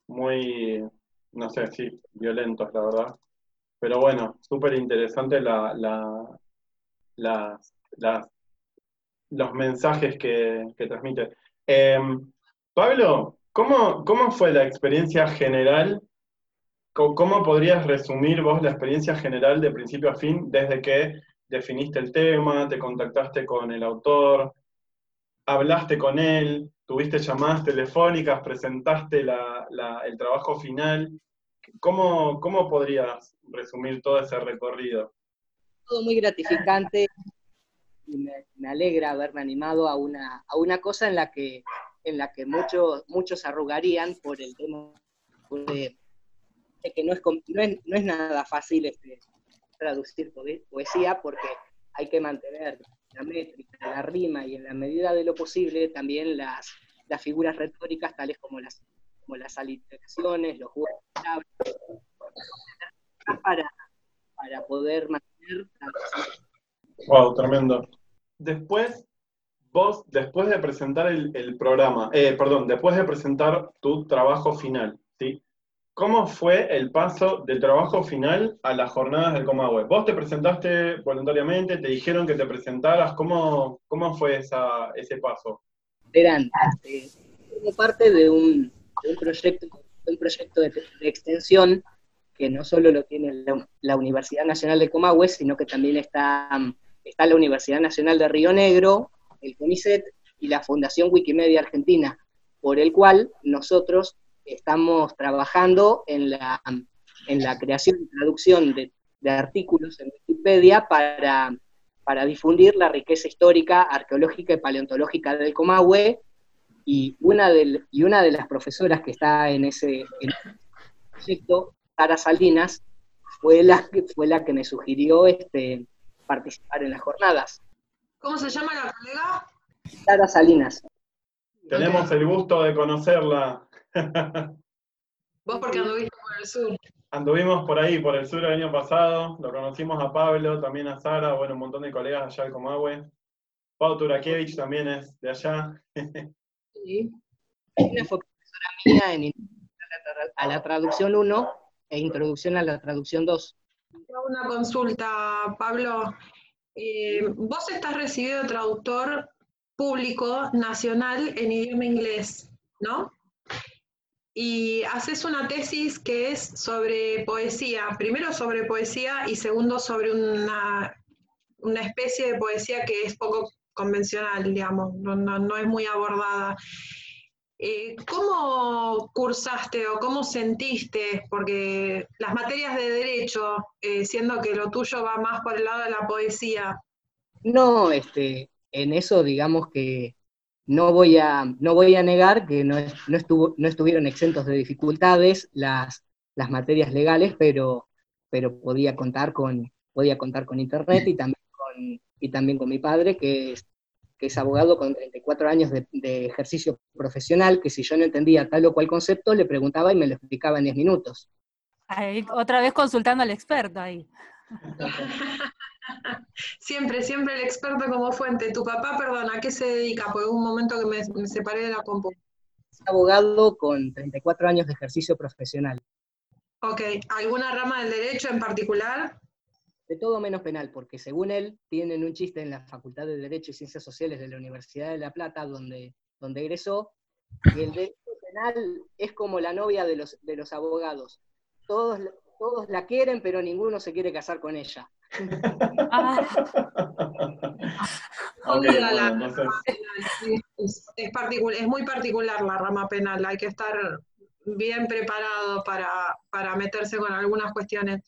Speaker 4: muy, no sé, sí, violentos, la verdad. pero bueno, súper interesante la, los mensajes que, transmite. Em, Pablo, ¿cómo, ¿cómo fue la experiencia general? ¿Cómo podrías resumir vos la experiencia general de principio a fin desde que definiste el tema, te contactaste con el autor, hablaste con él, tuviste llamadas telefónicas, presentaste el trabajo final? ¿Cómo, ¿Cómo podrías resumir todo ese recorrido?
Speaker 2: Todo muy gratificante y me, alegra haberme animado a una, a una cosa en la que, en la que muchos, muchos arrugarían por el tema de, que no es, no es, nada fácil este, traducir poesía porque hay que mantener la métrica, la rima y en la medida de lo posible también las, las figuras retóricas tales como las, como las aliteraciones, los juegos de palabras, para, para poder mantener
Speaker 4: Wow, tremendo. Después, vos, después de presentar el, programa, eh, perdón, después de presentar tu trabajo final, ¿sí? ¿Cómo fue el paso del trabajo final a las jornadas del Comahue? Vos te presentaste voluntariamente, te dijeron que te presentaras, ¿cómo, cómo fue esa, ese paso?
Speaker 2: Eran como parte de un, proyecto, un proyecto de, extensión que no solo lo tiene la, Universidad Nacional de Comahue, sino que también está, está la Universidad Nacional de Río Negro, el CONICET y la Fundación Wikimedia Argentina, por el cual nosotros estamos trabajando en la, en la creación y traducción de, artículos en Wikipedia para, para difundir la riqueza histórica, arqueológica y paleontológica del Comahue, y una, de, y una de las profesoras que está en ese, proyecto, Sara Salinas, fue la, fue la que me sugirió este, participar en las jornadas.
Speaker 1: ¿Cómo se llama la colega?
Speaker 2: Sara Salinas.
Speaker 4: Tenemos el gusto de conocerla.
Speaker 1: Vos porque anduviste por el sur.
Speaker 4: Anduvimos por ahí, por el sur el año pasado, lo conocimos a Pablo, también a Sara, bueno, un montón de colegas allá de Comahue. Pau Turakiewicz también es de allá.
Speaker 2: Sí. Una fue profesora mía en a la traducción 1 e introducción a la traducción 2.
Speaker 1: Una consulta, Pablo. Eh, vos estás recibido traductor público nacional en idioma inglés, ¿no? y haces una tesis que es sobre poesía, primero sobre poesía y segundo sobre una, una especie de poesía que es poco convencional, digamos, no, es muy abordada. Eh, ¿Cómo cursaste o cómo sentiste? Porque las materias de derecho, eh, siendo que lo tuyo va más por el lado de la poesía.
Speaker 2: No, este, en eso digamos que no voy a, no voy a negar que no, estuvo, no estuvieron exentos de dificultades las, las materias legales, pero, pero podía, contar con, podía contar con internet y también con, y también con mi padre, que que es abogado con 34 años de, ejercicio profesional, que si yo no entendía tal o cual concepto, le preguntaba y me lo explicaba en 10 minutos.
Speaker 3: otra vez consultando al experto ahí.
Speaker 1: siempre, siempre el experto como fuente. Tu papá, perdona, ¿a qué se dedica? Porque un momento que me, separé de la compu.
Speaker 2: Es abogado con 34 años de ejercicio profesional.
Speaker 1: Ok, ¿alguna rama del derecho en particular?
Speaker 2: De todo menos penal, porque según él, tienen un chiste en la Facultad de Derecho y Ciencias Sociales de la Universidad de La Plata, donde, donde egresó, que el derecho penal es como la novia de los, de los abogados. Todos, todos la quieren, pero ninguno se quiere casar con ella. Ah.
Speaker 1: es, muy particular la rama penal, hay que estar bien preparado para, meterse con algunas cuestiones.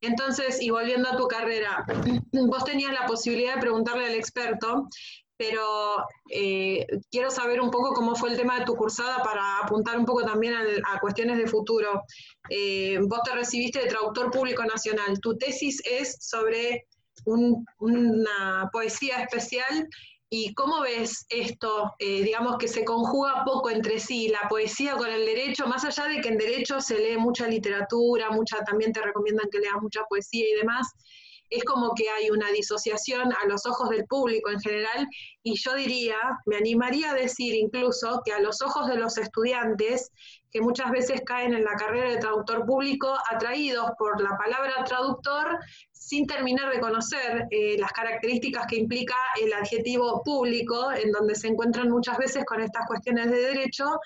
Speaker 1: Entonces, y volviendo a tu carrera, vos tenías la posibilidad de preguntarle al experto pero eh, quiero saber un poco cómo fue el tema de tu cursada para apuntar un poco también a, cuestiones de futuro. Eh, vos te recibiste de traductor público nacional. Tu tesis es sobre una poesía especial. ¿Y cómo ves esto, eh, digamos, que se conjuga poco entre sí, la poesía con el derecho, más allá de que en derecho se lee mucha literatura, mucha, también te recomiendan que leas mucha poesía y demás? es como que hay una disociación a los ojos del público en general y yo diría, me animaría a decir incluso que a los ojos de los estudiantes, que muchas veces caen en la carrera de traductor público atraídos por la palabra traductor sin terminar de conocer eh, las características que implica el adjetivo público, en donde se encuentran muchas veces con estas cuestiones de derecho,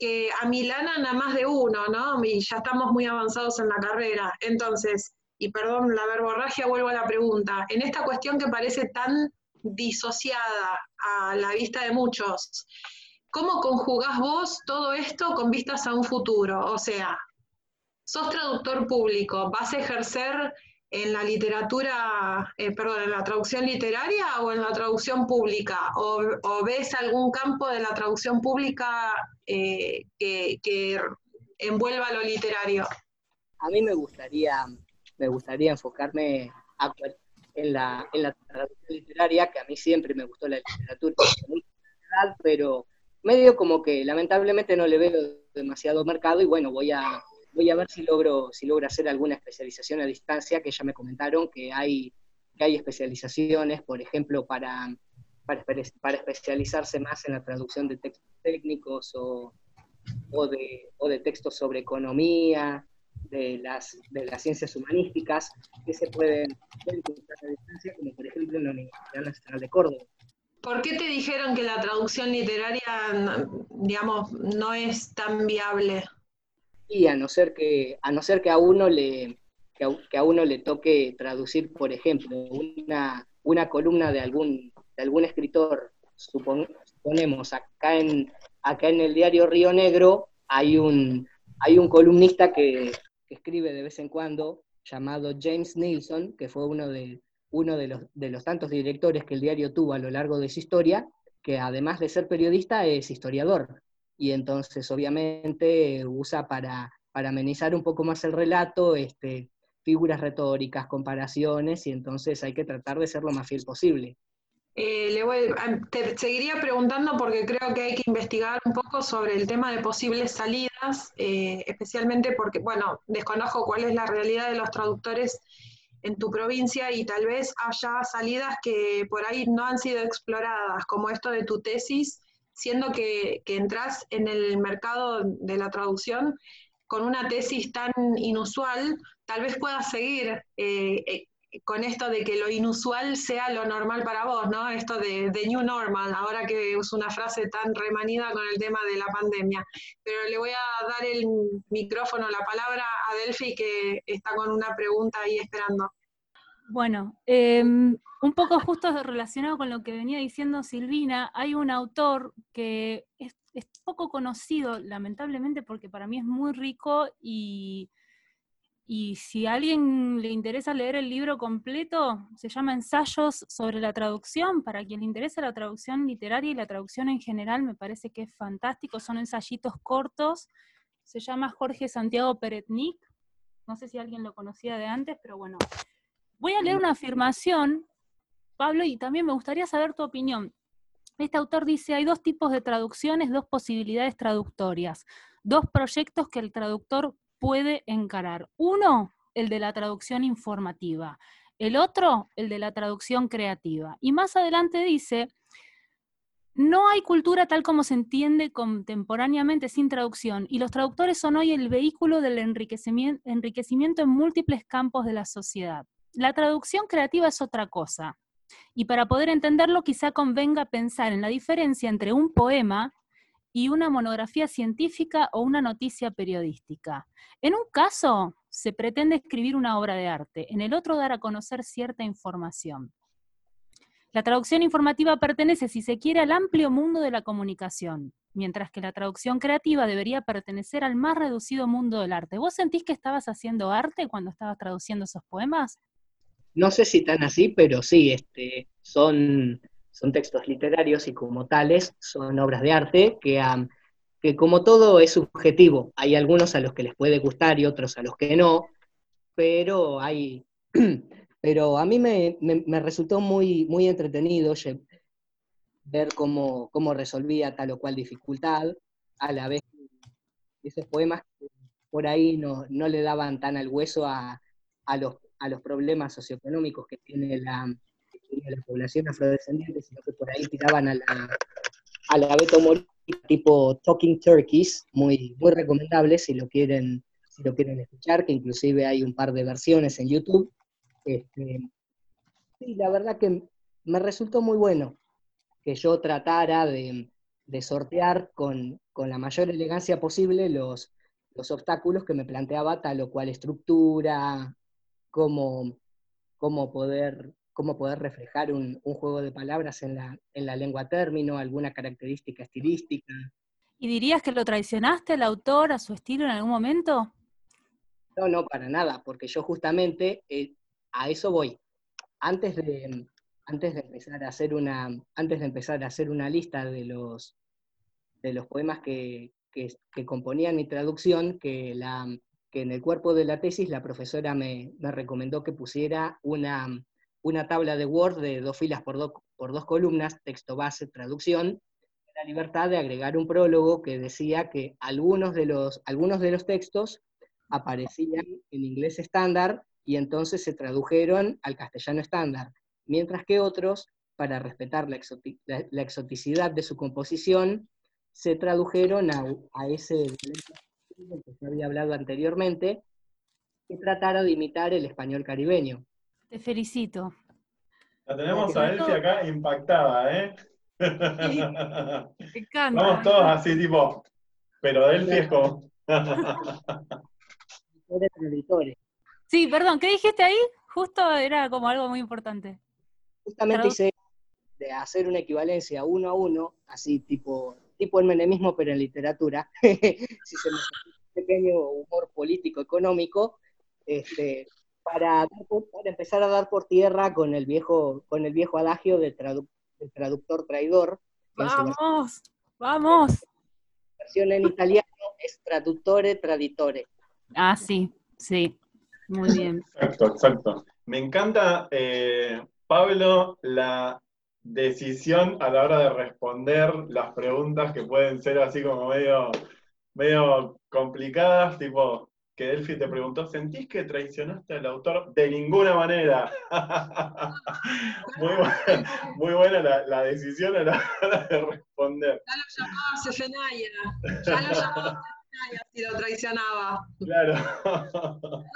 Speaker 1: que a Milana nada más de uno, ¿no? Y ya estamos muy avanzados en la carrera. Entonces, y perdón la verborragia, vuelvo a la pregunta, en esta cuestión que parece tan disociada a la vista de muchos, ¿cómo conjugás vos todo esto con vistas a un futuro? O sea, sos traductor público, ¿vas a ejercer en la literatura, eh, perdón, en la traducción literaria o en la traducción pública? ¿O, ves algún campo de la traducción pública eh, que, envuelva lo literario?
Speaker 2: A mí me gustaría, me gustaría enfocarme en la, en la traducción literaria, que a mí siempre me gustó la literatura, pero medio como que lamentablemente no le veo demasiado mercado y bueno, voy a voy a ver si logro, si logro hacer alguna especialización a distancia, que ya me comentaron que hay, que hay especializaciones, por ejemplo, para, para, especializarse más en la traducción de textos técnicos o, o, de, o de textos sobre economía, de las, de las ciencias humanísticas, que se pueden, encontrar a distancia, como por ejemplo en la Universidad Nacional de Córdoba.
Speaker 1: ¿Por qué te dijeron que la traducción literaria, digamos, no es tan viable?
Speaker 2: Y a no ser que, a no ser que a uno le, que a, uno le toque traducir, por ejemplo, una, columna de algún, de algún escritor, suponemos, acá en, acá en el diario Río Negro hay un, hay un columnista que, escribe de vez en cuando, llamado James Nilsson, que fue uno de, uno de los, de los tantos directores que el diario tuvo a lo largo de su historia, que además de ser periodista es historiador y entonces obviamente usa para, amenizar un poco más el relato este, figuras retóricas, comparaciones, y entonces hay que tratar de ser lo más fiel posible.
Speaker 1: Eh, le voy, te seguiría preguntando porque creo que hay que investigar un poco sobre el tema de posibles salidas, eh, especialmente porque, bueno, desconozco cuál es la realidad de los traductores en tu provincia y tal vez haya salidas que por ahí no han sido exploradas, como esto de tu tesis, siendo que, entras en el mercado de la traducción con una tesis tan inusual, tal vez puedas seguir eh, eh, con esto de que lo inusual sea lo normal para vos, ¿no? Esto de, new normal, ahora que uso una frase tan remanida con el tema de la pandemia. Pero le voy a dar el micrófono, la palabra a Delphi, que está con una pregunta ahí esperando.
Speaker 3: Bueno, em, un poco justo relacionado con lo que venía diciendo Silvina, hay un autor que es, poco conocido, lamentablemente, porque para mí es muy rico y, y si a alguien le interesa leer el libro completo, se llama Ensayos sobre la traducción. Para quien le interesa la traducción literaria y la traducción en general, me parece que es fantástico. Son ensayitos cortos. Se llama Jorge Santiago Peretnik. No sé si alguien lo conocía de antes, pero bueno, Voy a leer una afirmación, Pablo, y también me gustaría saber tu opinión. Este autor dice, hay dos tipos de traducciones, dos posibilidades traductorias, dos proyectos que el traductor puede encarar. Uno, el de la traducción informativa. El otro, el de la traducción creativa. Y más adelante dice, no hay cultura tal como se entiende contemporáneamente sin traducción, y los traductores son hoy el vehículo del enriquecimiento en múltiples campos de la sociedad. La traducción creativa es otra cosa. Y para poder entenderlo, quizá convenga pensar en la diferencia entre un poema y una monografía científica o una noticia periodística. En un caso, se pretende escribir una obra de arte, en el otro dar a conocer cierta información. La traducción informativa pertenece, si se quiere, al amplio mundo de la comunicación, mientras que la traducción creativa debería pertenecer al más reducido mundo del arte. ¿Vos sentís que estabas haciendo arte cuando estabas traduciendo esos poemas?
Speaker 2: No sé si tan así, pero sí, este, son, son textos literarios y como tales son obras de arte que, que como todo es subjetivo. Hay algunos a los que les puede gustar y otros a los que no, pero hay... Pero a mí me, resultó muy, muy entretenido ver cómo, cómo, resolvía tal o cual dificultad, a la vez esos poemas por ahí no, no le daban tan al hueso a, a los a los problemas socioeconómicos que tiene la, la población afrodescendiente, sino que por ahí tiraban a la, a la Beto tipo Talking Turkeys, muy, muy recomendable si lo quieren si lo quieren escuchar, que inclusive hay un par de versiones en YouTube. Este, sí, la verdad que me resultó muy bueno que yo tratara de, sortear con, la mayor elegancia posible los, los obstáculos que me planteaba tal o cual estructura, cómo, cómo, poder, cómo poder reflejar un, juego de palabras en la, en la lengua término, alguna característica estilística.
Speaker 3: ¿Y dirías que lo traicionaste al autor, a su estilo en algún momento?
Speaker 2: No, no, para nada, porque yo justamente eh, a eso voy. Antes de, antes de empezar a hacer una, antes de empezar a hacer una lista de los, de los poemas que, componían mi traducción, que, la, que en el cuerpo de la tesis la profesora me, recomendó que pusiera una, una tabla de Word de dos filas por, por dos columnas, texto base, traducción, la libertad de agregar un prólogo que decía que algunos de los, algunos de los textos aparecían en inglés estándar y entonces se tradujeron al castellano estándar, mientras que otros, para respetar la, exoticidad de su composición, se tradujeron a, ese que se había hablado anteriormente, que tratara de imitar el español caribeño.
Speaker 3: Te felicito.
Speaker 4: La tenemos a Elsie acá impactada, ¿eh?
Speaker 3: Me encanta.
Speaker 4: Vamos todos así, tipo, pero Elsie es como...
Speaker 3: Sí, perdón, ¿qué dijiste ahí? Justo era como algo muy importante.
Speaker 2: Justamente hice de hacer una equivalencia uno a uno, así tipo, tipo el menemismo, pero en literatura, si se me un pequeño humor político económico, este, para, para, empezar a dar por tierra con el viejo, con el viejo adagio del, traductor traidor.
Speaker 3: Vamos, vamos.
Speaker 2: La versión en italiano es traduttore traditore.
Speaker 3: Ah, sí, sí, muy bien.
Speaker 4: Exacto, exacto. Me encanta, eh, Pablo, la decisión a la hora de responder las preguntas que pueden ser así como medio, medio complicadas, tipo que Delphi te preguntó, ¿sentís que traicionaste al autor? De ninguna manera. muy, buena, muy buena la, decisión a la hora de responder.
Speaker 1: Ya lo llamaba Sefenaya, ya lo llamaba si lo traicionaba.
Speaker 4: Claro.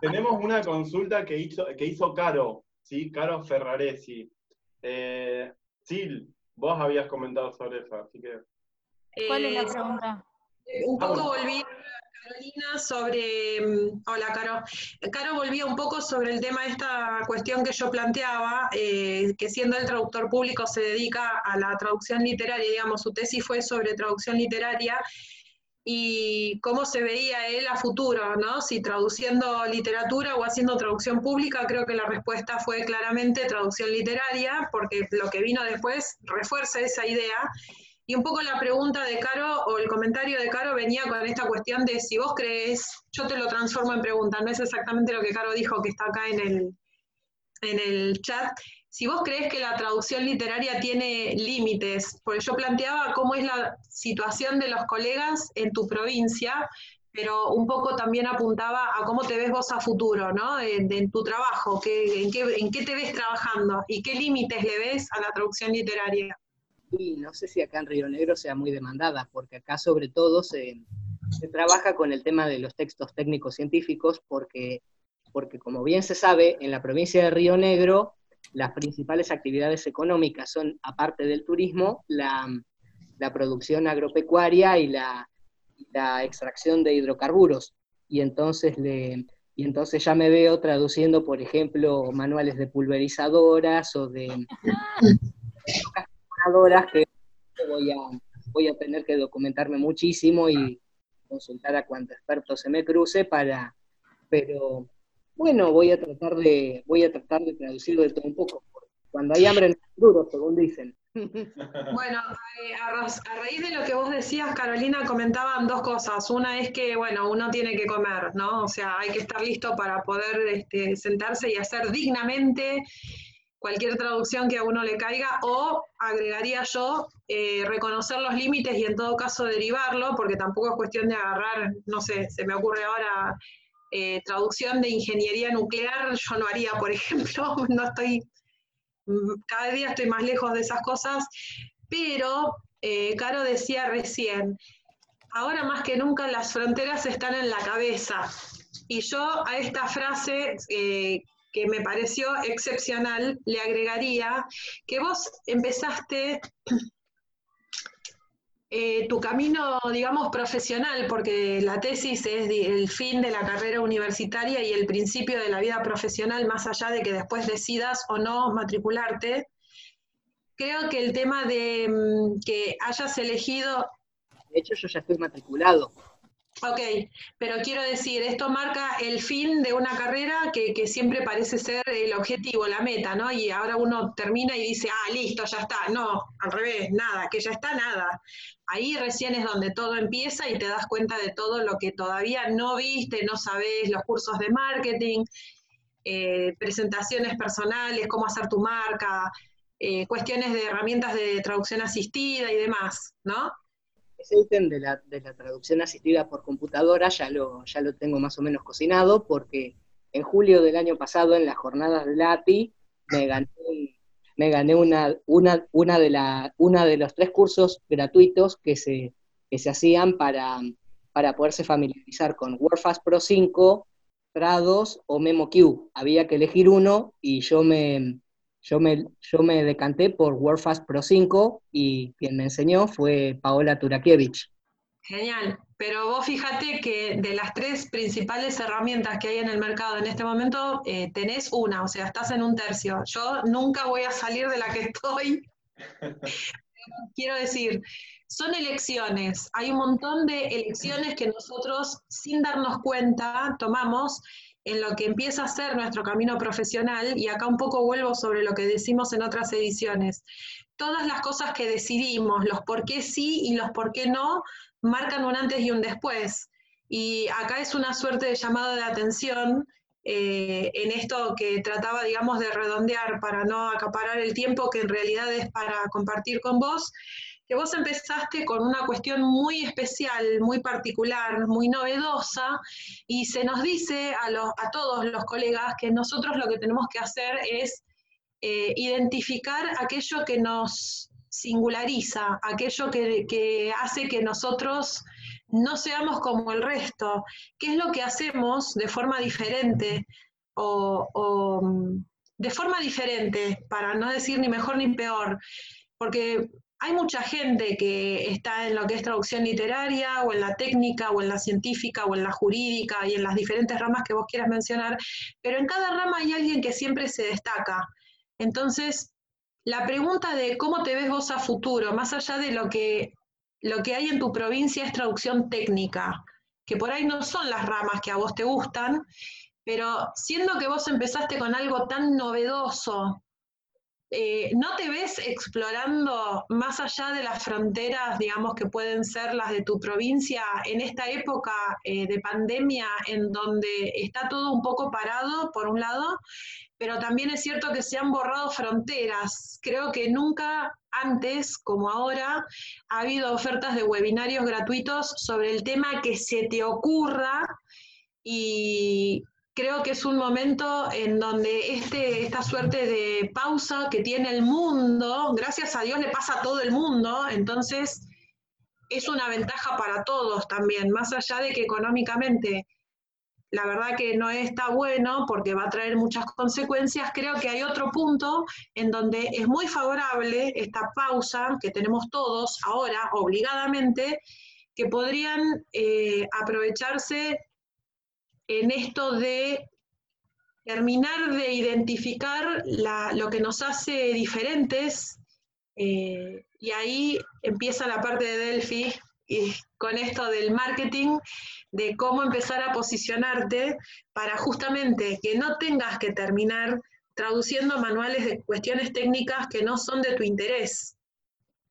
Speaker 4: Tenemos una consulta que hizo, que hizo Caro, ¿sí? Caro Ferraresi. Eh, Sil, vos habías comentado sobre eso, así que.
Speaker 3: ¿Cuál es la eh, pregunta?
Speaker 1: un poco volví Carolina sobre, mm, hola Caro, Caro volvía un poco sobre el tema de esta cuestión que yo planteaba, eh, que siendo el traductor público se dedica a la traducción literaria, digamos, su tesis fue sobre traducción literaria, y cómo se veía él a futuro, ¿no? Si traduciendo literatura o haciendo traducción pública, creo que la respuesta fue claramente traducción literaria, porque lo que vino después refuerza esa idea. Y un poco la pregunta de Caro o el comentario de Caro venía con esta cuestión de si vos crees, yo te lo transformo en pregunta, no es exactamente lo que Caro dijo que está acá en el, en el chat, si vos crees que la traducción literaria tiene límites, porque yo planteaba cómo es la situación de los colegas en tu provincia, pero un poco también apuntaba a cómo te ves vos a futuro, ¿no? En, tu trabajo, en, qué, te ves trabajando y qué límites le ves a la traducción literaria.
Speaker 2: Y no sé si acá en Río Negro sea muy demandada, porque acá sobre todo se, se trabaja con el tema de los textos técnicos científicos, porque, porque como bien se sabe, en la provincia de Río Negro las principales actividades económicas son, aparte del turismo, la, producción agropecuaria y la, extracción de hidrocarburos. Y entonces, le, y entonces ya me veo traduciendo, por ejemplo, manuales de pulverizadoras o de que voy a, voy a tener que documentarme muchísimo y consultar a cuánto experto se me cruce para, pero bueno, voy a tratar de, voy a tratar de traducirlo de todo un poco. Cuando hay hambre, no duro, según dicen.
Speaker 1: Bueno, eh, a, raíz de lo que vos decías, Carolina, comentaban dos cosas. Una es que, bueno, uno tiene que comer, ¿no? O sea, hay que estar listo para poder este, sentarse y hacer dignamente cualquier traducción que a uno le caiga, o agregaría yo, eh, reconocer los límites y en todo caso derivarlo, porque tampoco es cuestión de agarrar, no sé, se me ocurre ahora eh, traducción de ingeniería nuclear yo no haría, por ejemplo, no estoy, cada día estoy más lejos de esas cosas, pero eh, Caro decía recién, ahora más que nunca las fronteras están en la cabeza. Y yo a esta frase que me pareció excepcional le agregaría que vos empezaste eh, tu camino, digamos, profesional, porque la tesis es el fin de la carrera universitaria y el principio de la vida profesional, más allá de que después decidas o no matricularte. Creo que el tema de mm, que hayas elegido
Speaker 2: de hecho, yo ya estoy matriculado.
Speaker 1: Ok, pero quiero decir, esto marca el fin de una carrera que, siempre parece ser el objetivo, la meta, ¿no? Y ahora uno termina y dice, ah, listo, ya está. No, al revés, nada, que ya está nada. Ahí recién es donde todo empieza y te das cuenta de todo lo que todavía no viste, no sabes, los cursos de marketing, eh, presentaciones personales, cómo hacer tu marca, eh, cuestiones de herramientas de traducción asistida y demás, ¿no?
Speaker 2: Ese ítem de la, de la traducción asistida por computadora ya lo, ya lo tengo más o menos cocinado porque en julio del año pasado en las jornadas de API me gané, me gané una, una, una, de la, una de los tres cursos gratuitos que se, que se hacían para, para poderse familiarizar con WordFast Pro 5, Trados o MemoQ. Había que elegir uno y yo me, yo me, yo me decanté por WordFast Pro 5 y quien me enseñó fue Paola Turakiewicz.
Speaker 1: Genial, pero vos fíjate que de las tres principales herramientas que hay en el mercado en este momento, eh, tenés una, o sea, estás en un tercio. Yo nunca voy a salir de la que estoy. Quiero decir, son elecciones. Hay un montón de elecciones que nosotros, sin darnos cuenta, tomamos en lo que empieza a ser nuestro camino profesional, y acá un poco vuelvo sobre lo que decimos en otras ediciones, todas las cosas que decidimos, los por qué sí y los por qué no, marcan un antes y un después. Y acá es una suerte de llamado de atención eh, en esto que trataba, digamos, de redondear para no acaparar el tiempo que en realidad es para compartir con vos, que vos empezaste con una cuestión muy especial, muy particular, muy novedosa, y se nos dice a, todos los colegas que nosotros lo que tenemos que hacer es eh, identificar aquello que nos singulariza, aquello que, hace que nosotros no seamos como el resto, qué es lo que hacemos de forma diferente o, o de forma diferente, para no decir ni mejor ni peor, porque hay mucha gente que está en lo que es traducción literaria, o en la técnica, o en la científica, o en la jurídica, y en las diferentes ramas que vos quieras mencionar, pero en cada rama hay alguien que siempre se destaca. Entonces, la pregunta de cómo te ves vos a futuro, más allá de lo que, lo que hay en tu provincia es traducción técnica, que por ahí no son las ramas que a vos te gustan, pero siendo que vos empezaste con algo tan novedoso, eh, ¿no te ves explorando más allá de las fronteras, digamos, que pueden ser las de tu provincia en esta época eh, de pandemia en donde está todo un poco parado, por un lado, pero también es cierto que se han borrado fronteras. Creo que nunca antes, como ahora, ha habido ofertas de webinarios gratuitos sobre el tema que se te ocurra y creo que es un momento en donde este, esta suerte de pausa que tiene el mundo, gracias a Dios le pasa a todo el mundo, entonces es una ventaja para todos también, más allá de que económicamente la verdad que no está bueno porque va a traer muchas consecuencias, creo que hay otro punto en donde es muy favorable esta pausa que tenemos todos ahora, obligadamente, que podrían eh, aprovecharse en esto de terminar de identificar lo que nos hace diferentes, eh, y ahí empieza la parte de Delphi, y con esto del marketing, de cómo empezar a posicionarte para justamente que no tengas que terminar traduciendo manuales de cuestiones técnicas que no son de tu interés.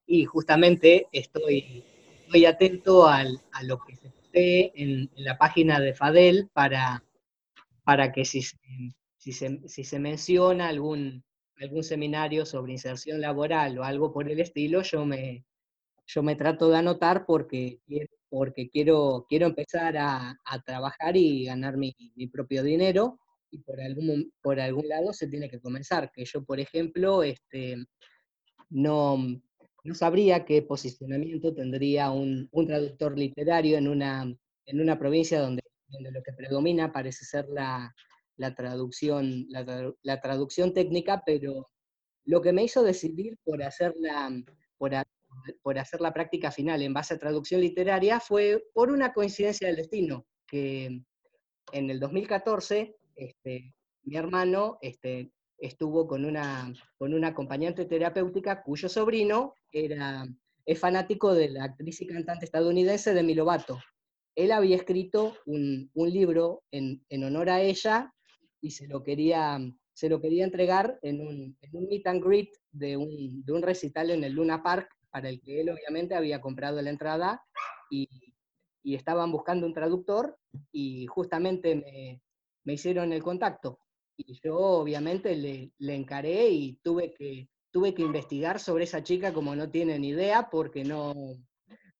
Speaker 2: Y justamente estoy, muy atento a lo que se en, la página de Fadel para, para que si, si, se, si se menciona algún, algún seminario sobre inserción laboral o algo por el estilo, yo me, yo me trato de anotar porque porque quiero, quiero empezar a, trabajar y ganar mi, propio dinero, y por algún, por algún lado se tiene que comenzar. Que yo, por ejemplo, este, no, no sabría qué posicionamiento tendría un, traductor literario en una, provincia donde, lo que predomina parece ser la, traducción, la, traducción técnica, pero lo que me hizo decidir por hacer la, por hacer la práctica final en base a traducción literaria fue por una coincidencia del destino, que en el 2014 este, mi hermano este, estuvo con una, con una acompañante terapéutica cuyo sobrino era, es fanático de la actriz y cantante estadounidense Demi Lovato. Él había escrito un, libro en, honor a ella y se lo quería, se lo quería entregar en un, meet and greet de un, de un recital en el Luna Park para el que él obviamente había comprado la entrada y, estaban buscando un traductor y justamente me, me, hicieron el contacto. Y yo obviamente le, le, encaré y tuve que, tuve que investigar sobre esa chica como no tienen idea porque no,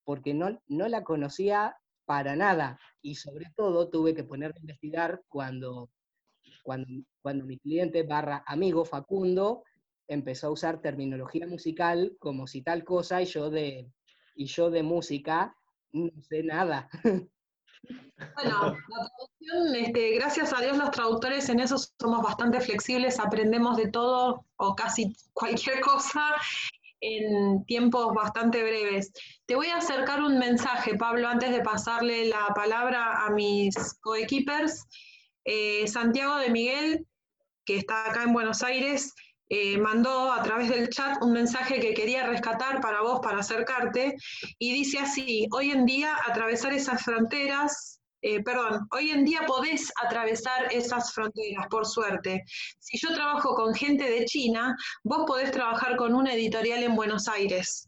Speaker 2: porque no, no la conocía para nada. Y sobre todo tuve que ponerme a investigar cuando, cuando, cuando mi cliente barra amigo Facundo empezó a usar terminología musical como si tal cosa y yo de, y yo de música no sé nada.
Speaker 1: Bueno, la traducción, este, gracias a Dios los traductores en eso somos bastante flexibles, aprendemos de todo o casi cualquier cosa en tiempos bastante breves. Te voy a acercar un mensaje, Pablo, antes de pasarle la palabra a mis coequippers. Eh, Santiago de Miguel, que está acá en Buenos Aires, eh, mandó a través del chat un mensaje que quería rescatar para vos, para acercarte, y dice así, hoy en día atravesar esas fronteras, eh, perdón, hoy en día podés atravesar esas fronteras, por suerte. Si yo trabajo con gente de China, vos podés trabajar con una editorial en Buenos Aires.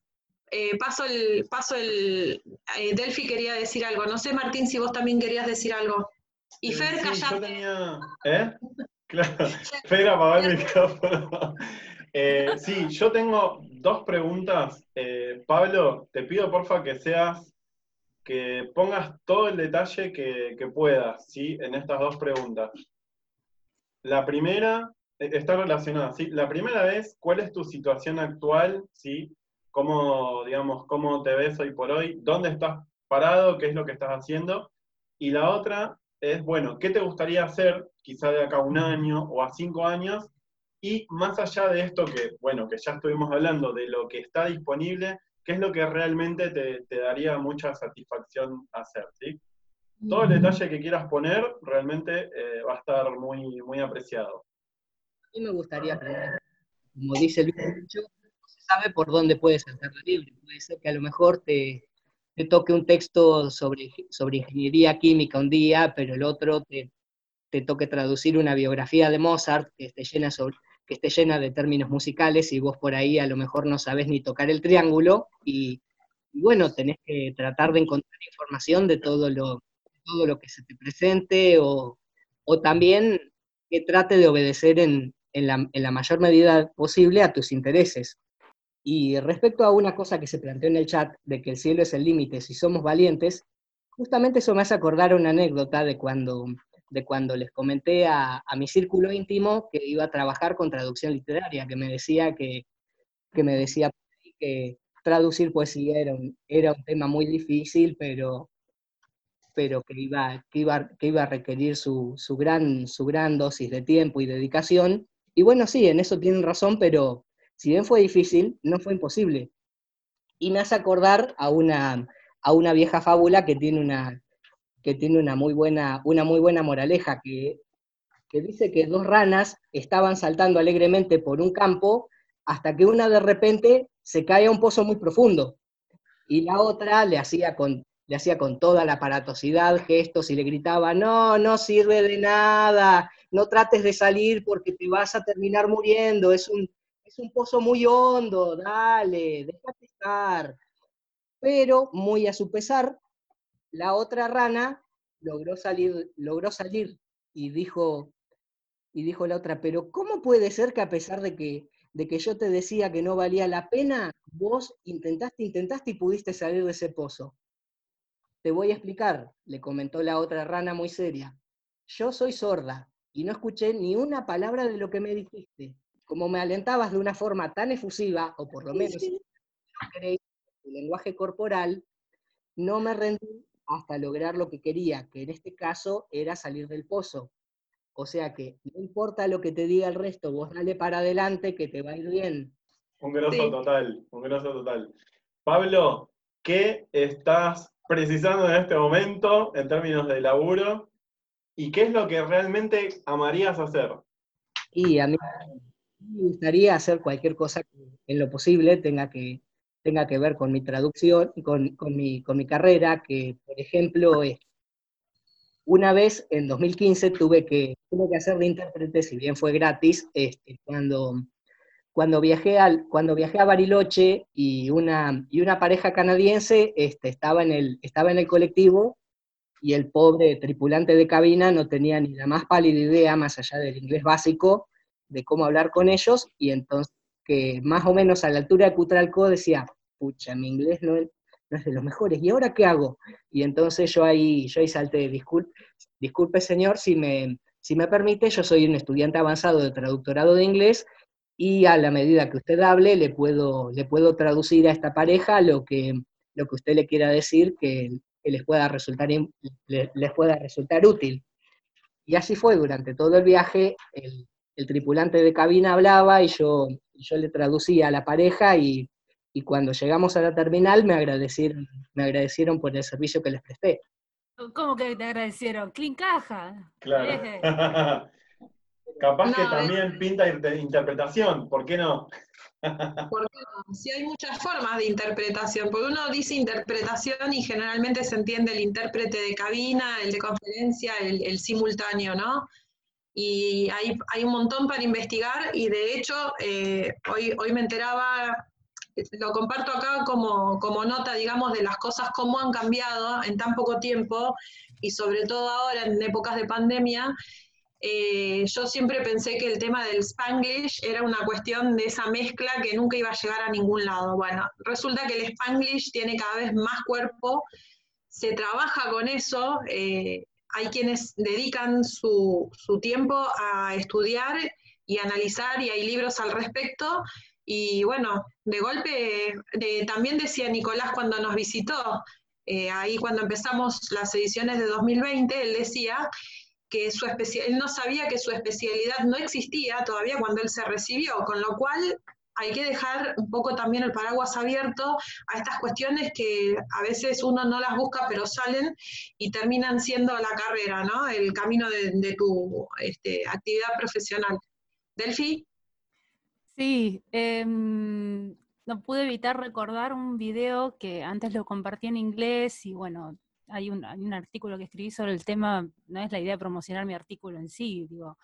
Speaker 1: Eh, paso el, paso el, Delphi quería decir algo. No sé, Martín, si vos también querías decir algo. Y Fer,
Speaker 4: sí, Yo tenía... ¿Eh? Claro, Fer apagó el micrófono. Eh, sí, yo tengo dos preguntas. Eh, Pablo, te pido porfa que seas, que pongas todo el detalle que, puedas, ¿sí? En estas dos preguntas. La primera eh, está relacionada, ¿sí? La primera es, ¿cuál es tu situación actual, ¿sí? ¿Cómo, digamos, cómo te ves hoy por hoy? ¿Dónde estás parado? ¿Qué es lo que estás haciendo? Y la otra es, bueno, ¿qué te gustaría hacer quizá de acá a un año o a cinco años? Y más allá de esto que, bueno, que ya estuvimos hablando de lo que está disponible, ¿qué es lo que realmente te, daría mucha satisfacción hacer? ¿sí? Todo el detalle que quieras poner realmente eh, va a estar muy, muy apreciado.
Speaker 2: A mí me gustaría aprender, como dice Luis, no se sabe por dónde puedes hacerlo libre. Puede ser que a lo mejor te, te toque un texto sobre, sobre ingeniería química un día, pero el otro te, te toque traducir una biografía de Mozart que esté, llena sobre, que esté llena de términos musicales y vos por ahí a lo mejor no sabés ni tocar el triángulo y, bueno, tenés que tratar de encontrar información de todo lo, todo lo que se te presente o, o también que trate de obedecer en, en, la, en la mayor medida posible a tus intereses. Y respecto a una cosa que se planteó en el chat, de que el cielo es el límite si somos valientes, justamente eso me hace acordar una anécdota de cuando, de cuando les comenté a, mi círculo íntimo que iba a trabajar con traducción literaria, que me decía que, que, me decía que traducir poesía era un, era un tema muy difícil, pero, pero que, iba, que, iba, que iba a requerir su, su, gran, su gran dosis de tiempo y dedicación. Y bueno, sí, en eso tienen razón, pero si bien fue difícil, no fue imposible. Y me hace acordar a una, a una vieja fábula que tiene una, que tiene una, muy, buena, una muy buena moraleja, que, que dice que dos ranas estaban saltando alegremente por un campo hasta que una de repente se cae a un pozo muy profundo y la otra le hacía con, le hacía con toda la aparatosidad gestos y le gritaba, no, no sirve de nada, no trates de salir porque te vas a terminar muriendo, es un, es un pozo muy hondo, dale, déjate estar. Pero, muy a su pesar, la otra rana logró salir, logró salir y dijo, y dijo la otra, pero ¿cómo puede ser que a pesar de que, de que yo te decía que no valía la pena, vos intentaste, intentaste y pudiste salir de ese pozo? te voy a explicar, le comentó la otra rana muy seria. Yo soy sorda y no escuché ni una palabra de lo que me dijiste. Como me alentabas de una forma tan efusiva, o por lo menos el lenguaje corporal, no me rendí hasta lograr lo que quería, que en este caso era salir del pozo. O sea que no importa lo que te diga el resto, vos dale para adelante que te va a ir bien.
Speaker 4: Un grosso total, un grosso total. Pablo, ¿qué estás precisando en este momento en términos de laburo? ¿Y qué es lo que realmente amarías hacer?
Speaker 2: Y a mí me gustaría hacer cualquier cosa que en lo posible tenga que, tenga que ver con mi traducción y con, mi, con mi carrera, que por ejemplo, una vez en 2015 tuve que, tuve que hacer de intérprete, si bien fue gratis, este, cuando, cuando, viajé al, cuando viajé a Bariloche y una, y una pareja canadiense este, estaba, en el, estaba en el colectivo y el pobre tripulante de cabina no tenía ni la más pálida idea, más allá del inglés básico, de cómo hablar con ellos, y entonces que más o menos a la altura de Cutralco decía, pucha, mi inglés no es, de los mejores, ¿y ahora qué hago? Y entonces yo ahí, yo ahí salté, disculpe, señor, si me, si me permite, yo soy un estudiante avanzado de traductorado de inglés, y a la medida que usted hable, le puedo, le puedo traducir a esta pareja lo que, lo que usted le quiera decir que, les, pueda resultar, les pueda resultar útil. Y así fue durante todo el viaje, el tripulante de cabina hablaba y yo, yo le traducía a la pareja y, cuando llegamos a la terminal me agradecieron, me agradecieron por el servicio que les presté.
Speaker 3: ¿Cómo que te agradecieron? ¡Clean caja!
Speaker 4: Claro. Eh. Capaz que también pinta interpretación, ¿por qué no?
Speaker 1: Porque si hay muchas formas de interpretación, porque uno dice interpretación y generalmente se entiende el intérprete de cabina, el de conferencia, el, el simultáneo, ¿no? Y hay, hay, un montón para investigar y de hecho eh, hoy, hoy me enteraba, lo comparto acá como, como nota, digamos, de las cosas cómo han cambiado en tan poco tiempo y sobre todo ahora en épocas de pandemia. Eh, yo siempre pensé que el tema del spanglish era una cuestión de esa mezcla que nunca iba a llegar a ningún lado. Bueno, resulta que el spanglish tiene cada vez más cuerpo, se trabaja con eso, eh, hay quienes dedican su, tiempo a estudiar y analizar y hay libros al respecto. Y bueno, de golpe, también decía Nicolás cuando nos visitó, eh, ahí cuando empezamos las ediciones de 2020, él decía que su él no sabía que su especialidad no existía todavía cuando él se recibió, con lo cual hay que dejar un poco también el paraguas abierto a estas cuestiones que a veces uno no las busca, pero salen y terminan siendo la carrera, ¿no? El camino de, tu este, actividad profesional. Delphi.
Speaker 3: Sí, em, no pude evitar recordar un video que antes lo compartí en inglés y bueno, hay un, hay un artículo que escribí sobre el tema, no es la idea de promocionar mi artículo en sí, digo,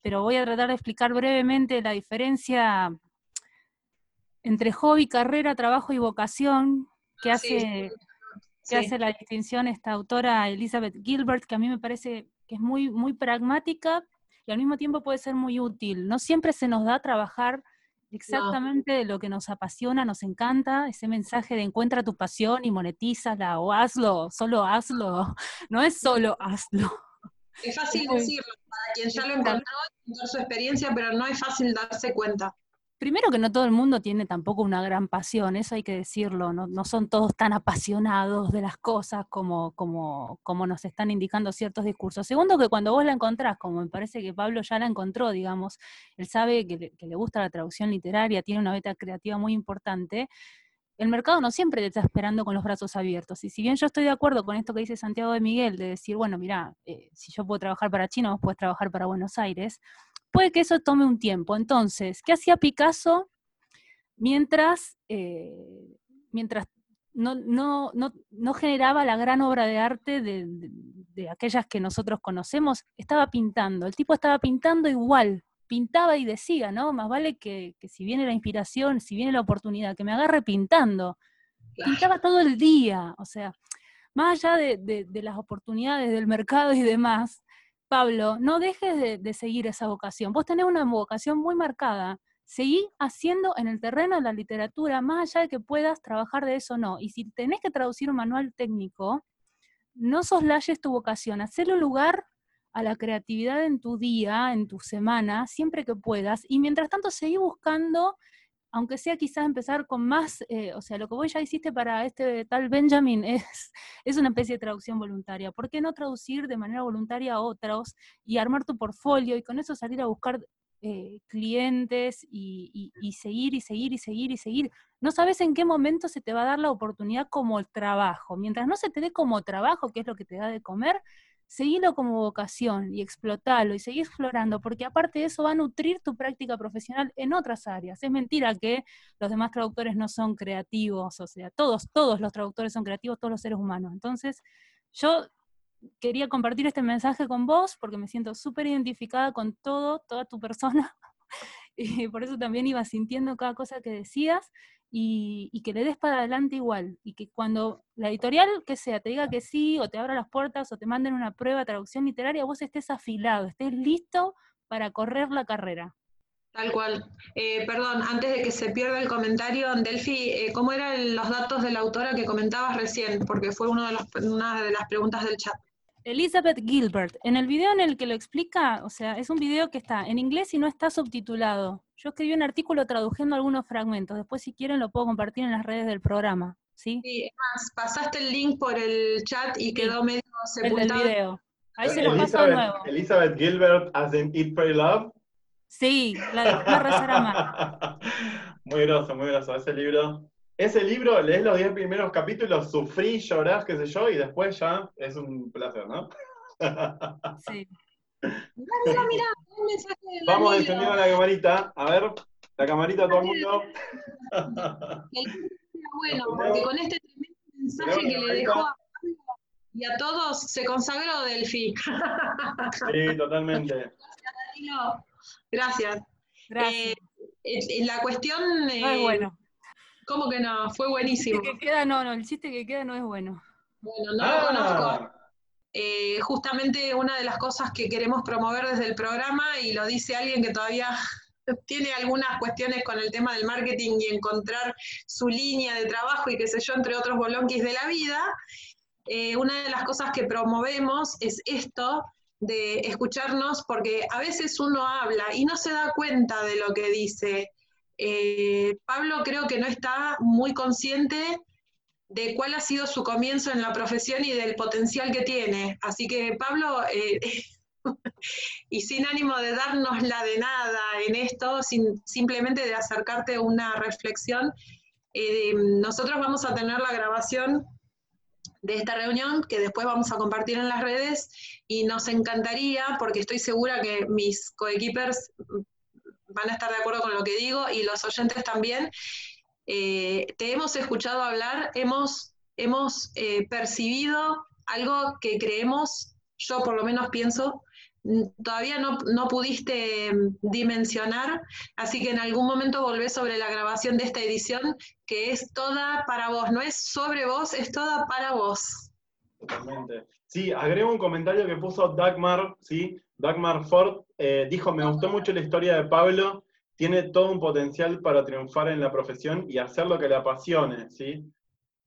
Speaker 3: pero voy a tratar de explicar brevemente la diferencia entre hobby, carrera, trabajo y vocación, que hace, que hace la distinción esta autora Elizabeth Gilbert, que a mí me parece que es muy, muy pragmática y al mismo tiempo puede ser muy útil. No siempre se nos da trabajar exactamente de lo que nos apasiona, nos encanta, ese mensaje de encuentra tu pasión y monetízala o hazlo, solo hazlo, no es solo hazlo.
Speaker 1: Es fácil decirlo para quien ya lo encontró, su experiencia, pero no es fácil darse cuenta
Speaker 3: primero que no todo el mundo tiene tampoco una gran pasión, eso hay que decirlo, no, son todos tan apasionados de las cosas como, como, como, nos están indicando ciertos discursos. Segundo, que cuando vos la encontrás, como me parece que Pablo ya la encontró, digamos, él sabe que le, gusta la traducción literaria, tiene una beta creativa muy importante, el mercado no siempre te está esperando con los brazos abiertos. Y si bien yo estoy de acuerdo con esto que dice Santiago de Miguel, de decir, bueno, mira, eh, si yo puedo trabajar para China, vos puedes trabajar para Buenos Aires, puede que eso tome un tiempo. Entonces, ¿qué hacía Picasso mientras, eh, mientras no, no, no, generaba la gran obra de arte de, aquellas que nosotros conocemos? Estaba pintando. El tipo estaba pintando igual, pintaba y decía, ¿no? Más vale que, si viene la inspiración, si viene la oportunidad, que me agarre pintando. Pintaba todo el día, o sea, más allá de, de, las oportunidades del mercado y demás, Pablo, no dejes de, seguir esa vocación. Vos tenés una vocación muy marcada. Seguí haciendo en el terreno de la literatura, más allá de que puedas trabajar de eso o no. Y si tenés que traducir un manual técnico, no soslayes tu vocación, hacerle lugar a la creatividad en tu día, en tu semana, siempre que puedas, y mientras tanto seguí buscando aunque sea quizás empezar con más, eh, o sea, lo que vos ya hiciste para este tal Benjamin es, es una especie de traducción voluntaria. ¿Por qué no traducir de manera voluntaria a otros y armar tu portfolio y con eso salir a buscar eh, clientes y, seguir y seguir y seguir y seguir? No sabes en qué momento se te va a dar la oportunidad como trabajo. Mientras no se te dé como trabajo, que es lo que te da de comer, seguilo como vocación y explotalo y seguí explorando, porque aparte de eso va a nutrir tu práctica profesional en otras áreas. Es mentira que los demás traductores no son creativos, o sea, todos, todos los traductores son creativos, todos los seres humanos. Entonces, yo quería compartir este mensaje con vos porque me siento súper identificada con todo, toda tu persona. y por eso también iba sintiendo cada cosa que decías y, que le des para adelante igual. Y que cuando la editorial, que sea, te diga que sí, o te abra las puertas, o te manden una prueba de traducción literaria, vos estés afilado, estés listo para correr la carrera.
Speaker 1: Tal cual. Eh, perdón, antes de que se pierda el comentario, Delphi, eh, ¿cómo eran los datos de la autora que comentabas recién? Porque fue uno de una de las preguntas del chat.
Speaker 3: Elizabeth Gilbert. En el video en el que lo explica, o sea, es un video que está en inglés y no está subtitulado. Yo escribí un artículo traduciendo algunos fragmentos. Después, si quieren, lo puedo compartir en las redes del programa. Sí,
Speaker 1: sí más, pasaste el link por el chat y quedó medio sepultado.
Speaker 3: El video. Ahí se lo paso de nuevo.
Speaker 4: Elizabeth Gilbert, as in Eat, Pray, Love.
Speaker 3: Sí, la de rezar
Speaker 4: Muy groso, muy groso. Ese libro ese libro, lees los 10 primeros capítulos, sufrí, llorás, qué sé yo, y después ya es un placer, ¿no?
Speaker 1: Sí. Mira, mira, un mensaje
Speaker 4: de Vamos encendiendo la camarita. A ver, la camarita todo el mundo.
Speaker 1: bueno, porque con este tremendo mensaje que le dejó a y a todos se consagró Delphi.
Speaker 4: Sí, totalmente.
Speaker 1: Gracias. Gracias. Gracias. Eh, la cuestión.
Speaker 3: Eh, bueno.
Speaker 1: ¿Cómo que no? Fue buenísimo.
Speaker 3: El chiste que queda, no, no, el chiste que queda no es bueno.
Speaker 1: Bueno, no lo ah. conozco. Eh, justamente una de las cosas que queremos promover desde el programa, y lo dice alguien que todavía tiene algunas cuestiones con el tema del marketing y encontrar su línea de trabajo y qué sé yo, entre otros bolonquis de la vida, eh, una de las cosas que promovemos es esto de escucharnos, porque a veces uno habla y no se da cuenta de lo que dice. Eh, Pablo creo que no está muy consciente de cuál ha sido su comienzo en la profesión y del potencial que tiene. Así que Pablo, eh, y sin ánimo de darnos la de nada en esto, simplemente de acercarte una reflexión, eh, nosotros vamos a tener la grabación de esta reunión que después vamos a compartir en las redes y nos encantaría, porque estoy segura que mis coequippers van a estar de acuerdo con lo que digo y los oyentes también. Eh, te hemos escuchado hablar, hemos, hemos eh, percibido algo que creemos, yo por lo menos pienso, todavía no, no, pudiste mm, dimensionar, así que en algún momento volvé sobre la grabación de esta edición, que es toda para vos, no es sobre vos, es toda para vos.
Speaker 4: Totalmente. Sí, agrego un comentario que puso Dagmar, ¿sí? Dagmar Ford eh, dijo, me gustó mucho la historia de Pablo, tiene todo un potencial para triunfar en la profesión y hacer lo que le apasione, ¿sí?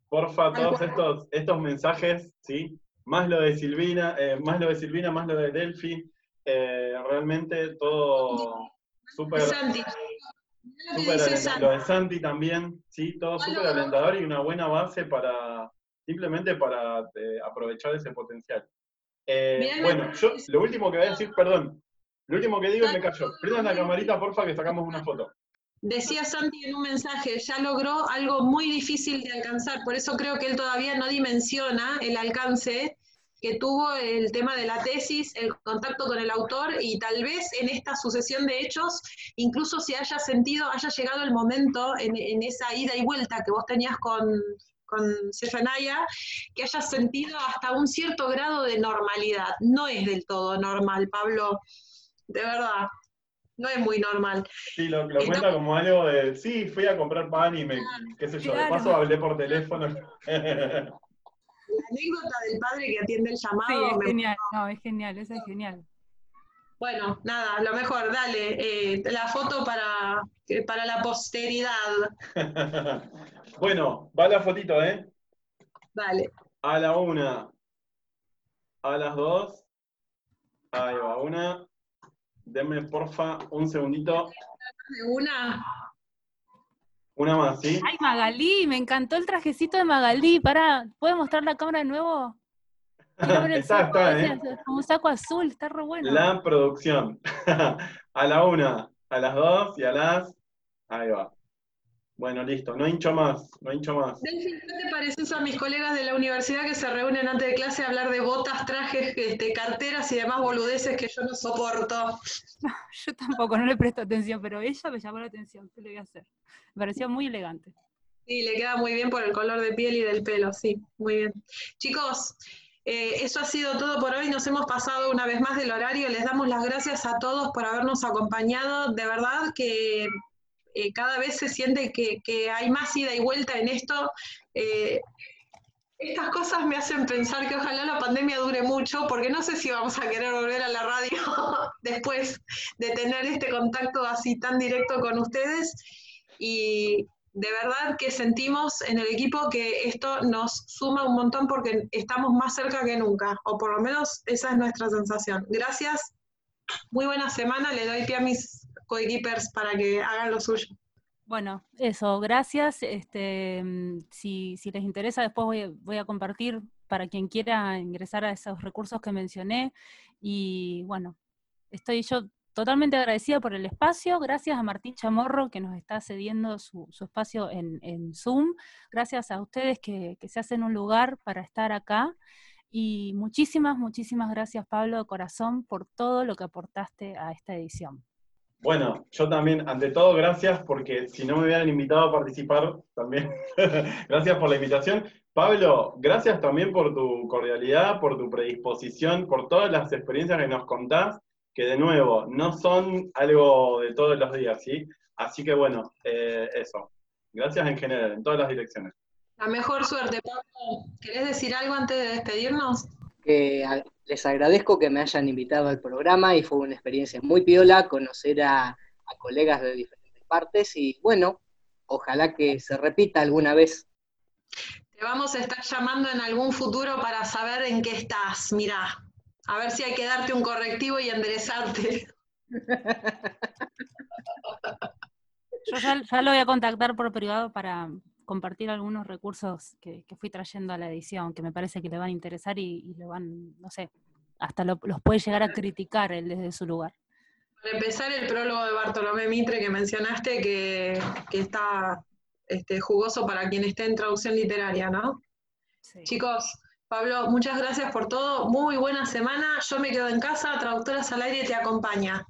Speaker 4: Porfa, todos estos, estos mensajes, ¿sí? Más lo de Silvina, eh, más lo de Silvina, más lo de Delphi, eh, realmente todo súper... Lo de Santi también, ¿sí? Todo súper alentador y una buena base para, simplemente para aprovechar ese potencial. bueno, yo lo último que voy a decir, perdón, lo último que digo y me callo. Prendan la camarita, porfa, que sacamos una foto.
Speaker 1: Decía Santi en un mensaje, ya logró algo muy difícil de alcanzar, por eso creo que él todavía no dimensiona el alcance que tuvo el tema de la tesis, el contacto con el autor y tal vez en esta sucesión de hechos, incluso si haya sentido, haya llegado el momento en, esa ida y vuelta que vos tenías con, con Sefanaya, que hayas sentido hasta un cierto grado de normalidad. No es del todo normal, Pablo de verdad. No es muy normal.
Speaker 4: Sí, lo, cuenta como algo de, sí, fui a comprar pan y me, qué sé yo, de paso hablé por teléfono.
Speaker 1: La anécdota del padre que atiende el llamado. Sí,
Speaker 3: es genial, no, es genial, esa es genial.
Speaker 1: Bueno, nada, lo mejor, dale, eh, la foto para, para la posteridad.
Speaker 4: bueno, va la fotito, ¿eh?
Speaker 1: Dale.
Speaker 4: A la una, a las dos. Ahí va, una. Denme, porfa, un segundito.
Speaker 1: Una.
Speaker 4: Una más, ¿sí?
Speaker 3: Ay, Magalí, me encantó el trajecito de Magalí. Para, ¿puede mostrar la cámara de nuevo?
Speaker 4: está, está, ¿eh?
Speaker 3: Como un saco azul, está re bueno.
Speaker 4: La producción. a la una, a las dos y a las. Ahí va. Bueno, listo, no hincho más, no hincho más.
Speaker 1: Delphi, ¿qué te pareces a mis colegas de la universidad que se reúnen antes de clase a hablar de botas, trajes, este, carteras y demás boludeces que yo no soporto?
Speaker 3: yo tampoco, no le presto atención, pero ella me llamó la atención, ¿qué le voy a hacer? Me pareció muy elegante.
Speaker 1: Sí, le queda muy bien por el color de piel y del pelo, sí, muy bien. Chicos, eh, eso ha sido todo por hoy. Nos hemos pasado una vez más del horario. Les damos las gracias a todos por habernos acompañado. De verdad que eh, cada vez se siente que, hay más ida y vuelta en esto. Eh, estas cosas me hacen pensar que ojalá la pandemia dure mucho, porque no sé si vamos a querer volver a la radio después de tener este contacto así tan directo con ustedes. Y de verdad que sentimos en el equipo que esto nos suma un montón porque estamos más cerca que nunca, o por lo menos esa es nuestra sensación. Gracias, muy buena semana, le doy pie a mis coequippers para que hagan lo suyo.
Speaker 3: Bueno, eso, gracias. Este, mm, si, les interesa, después voy, a compartir para quien quiera ingresar a esos recursos que mencioné. Y bueno, estoy yo totalmente agradecida por el espacio. Gracias a Martín Chamorro que nos está cediendo su, espacio en, Zoom. Gracias a ustedes que se hacen un lugar para estar acá. Y muchísimas, muchísimas gracias, Pablo, de corazón, por todo lo que aportaste a esta edición.
Speaker 4: Bueno, yo también, ante todo, gracias porque si no me hubieran invitado a participar, también, gracias por la invitación. Pablo, gracias también por tu cordialidad, por tu predisposición, por todas las experiencias que nos contás, que de nuevo, no son algo de todos los días, ¿sí? Así que bueno, eh, eso. Gracias en general, en todas las direcciones.
Speaker 1: La mejor suerte, Pablo. ¿Querés decir algo antes de despedirnos?
Speaker 2: Que les agradezco que me hayan invitado al programa y fue una experiencia muy piola conocer a, colegas de diferentes partes y bueno, ojalá que se repita alguna vez.
Speaker 1: Te vamos a estar llamando en algún futuro para saber en qué estás, mirá. A ver si hay que darte un correctivo y enderezarte.
Speaker 3: Yo ya, lo voy a contactar por privado para compartir algunos recursos que, fui trayendo a la edición, que me parece que le van a interesar y, le van, no sé, hasta los puede llegar a criticar él desde su lugar.
Speaker 1: Para empezar, el prólogo de Bartolomé Mitre que mencionaste, que, está este, jugoso para quien esté en traducción literaria, ¿no? Chicos, Pablo, muchas gracias por todo. Muy buena semana. Yo me quedo en casa. Traductoras al aire te acompaña.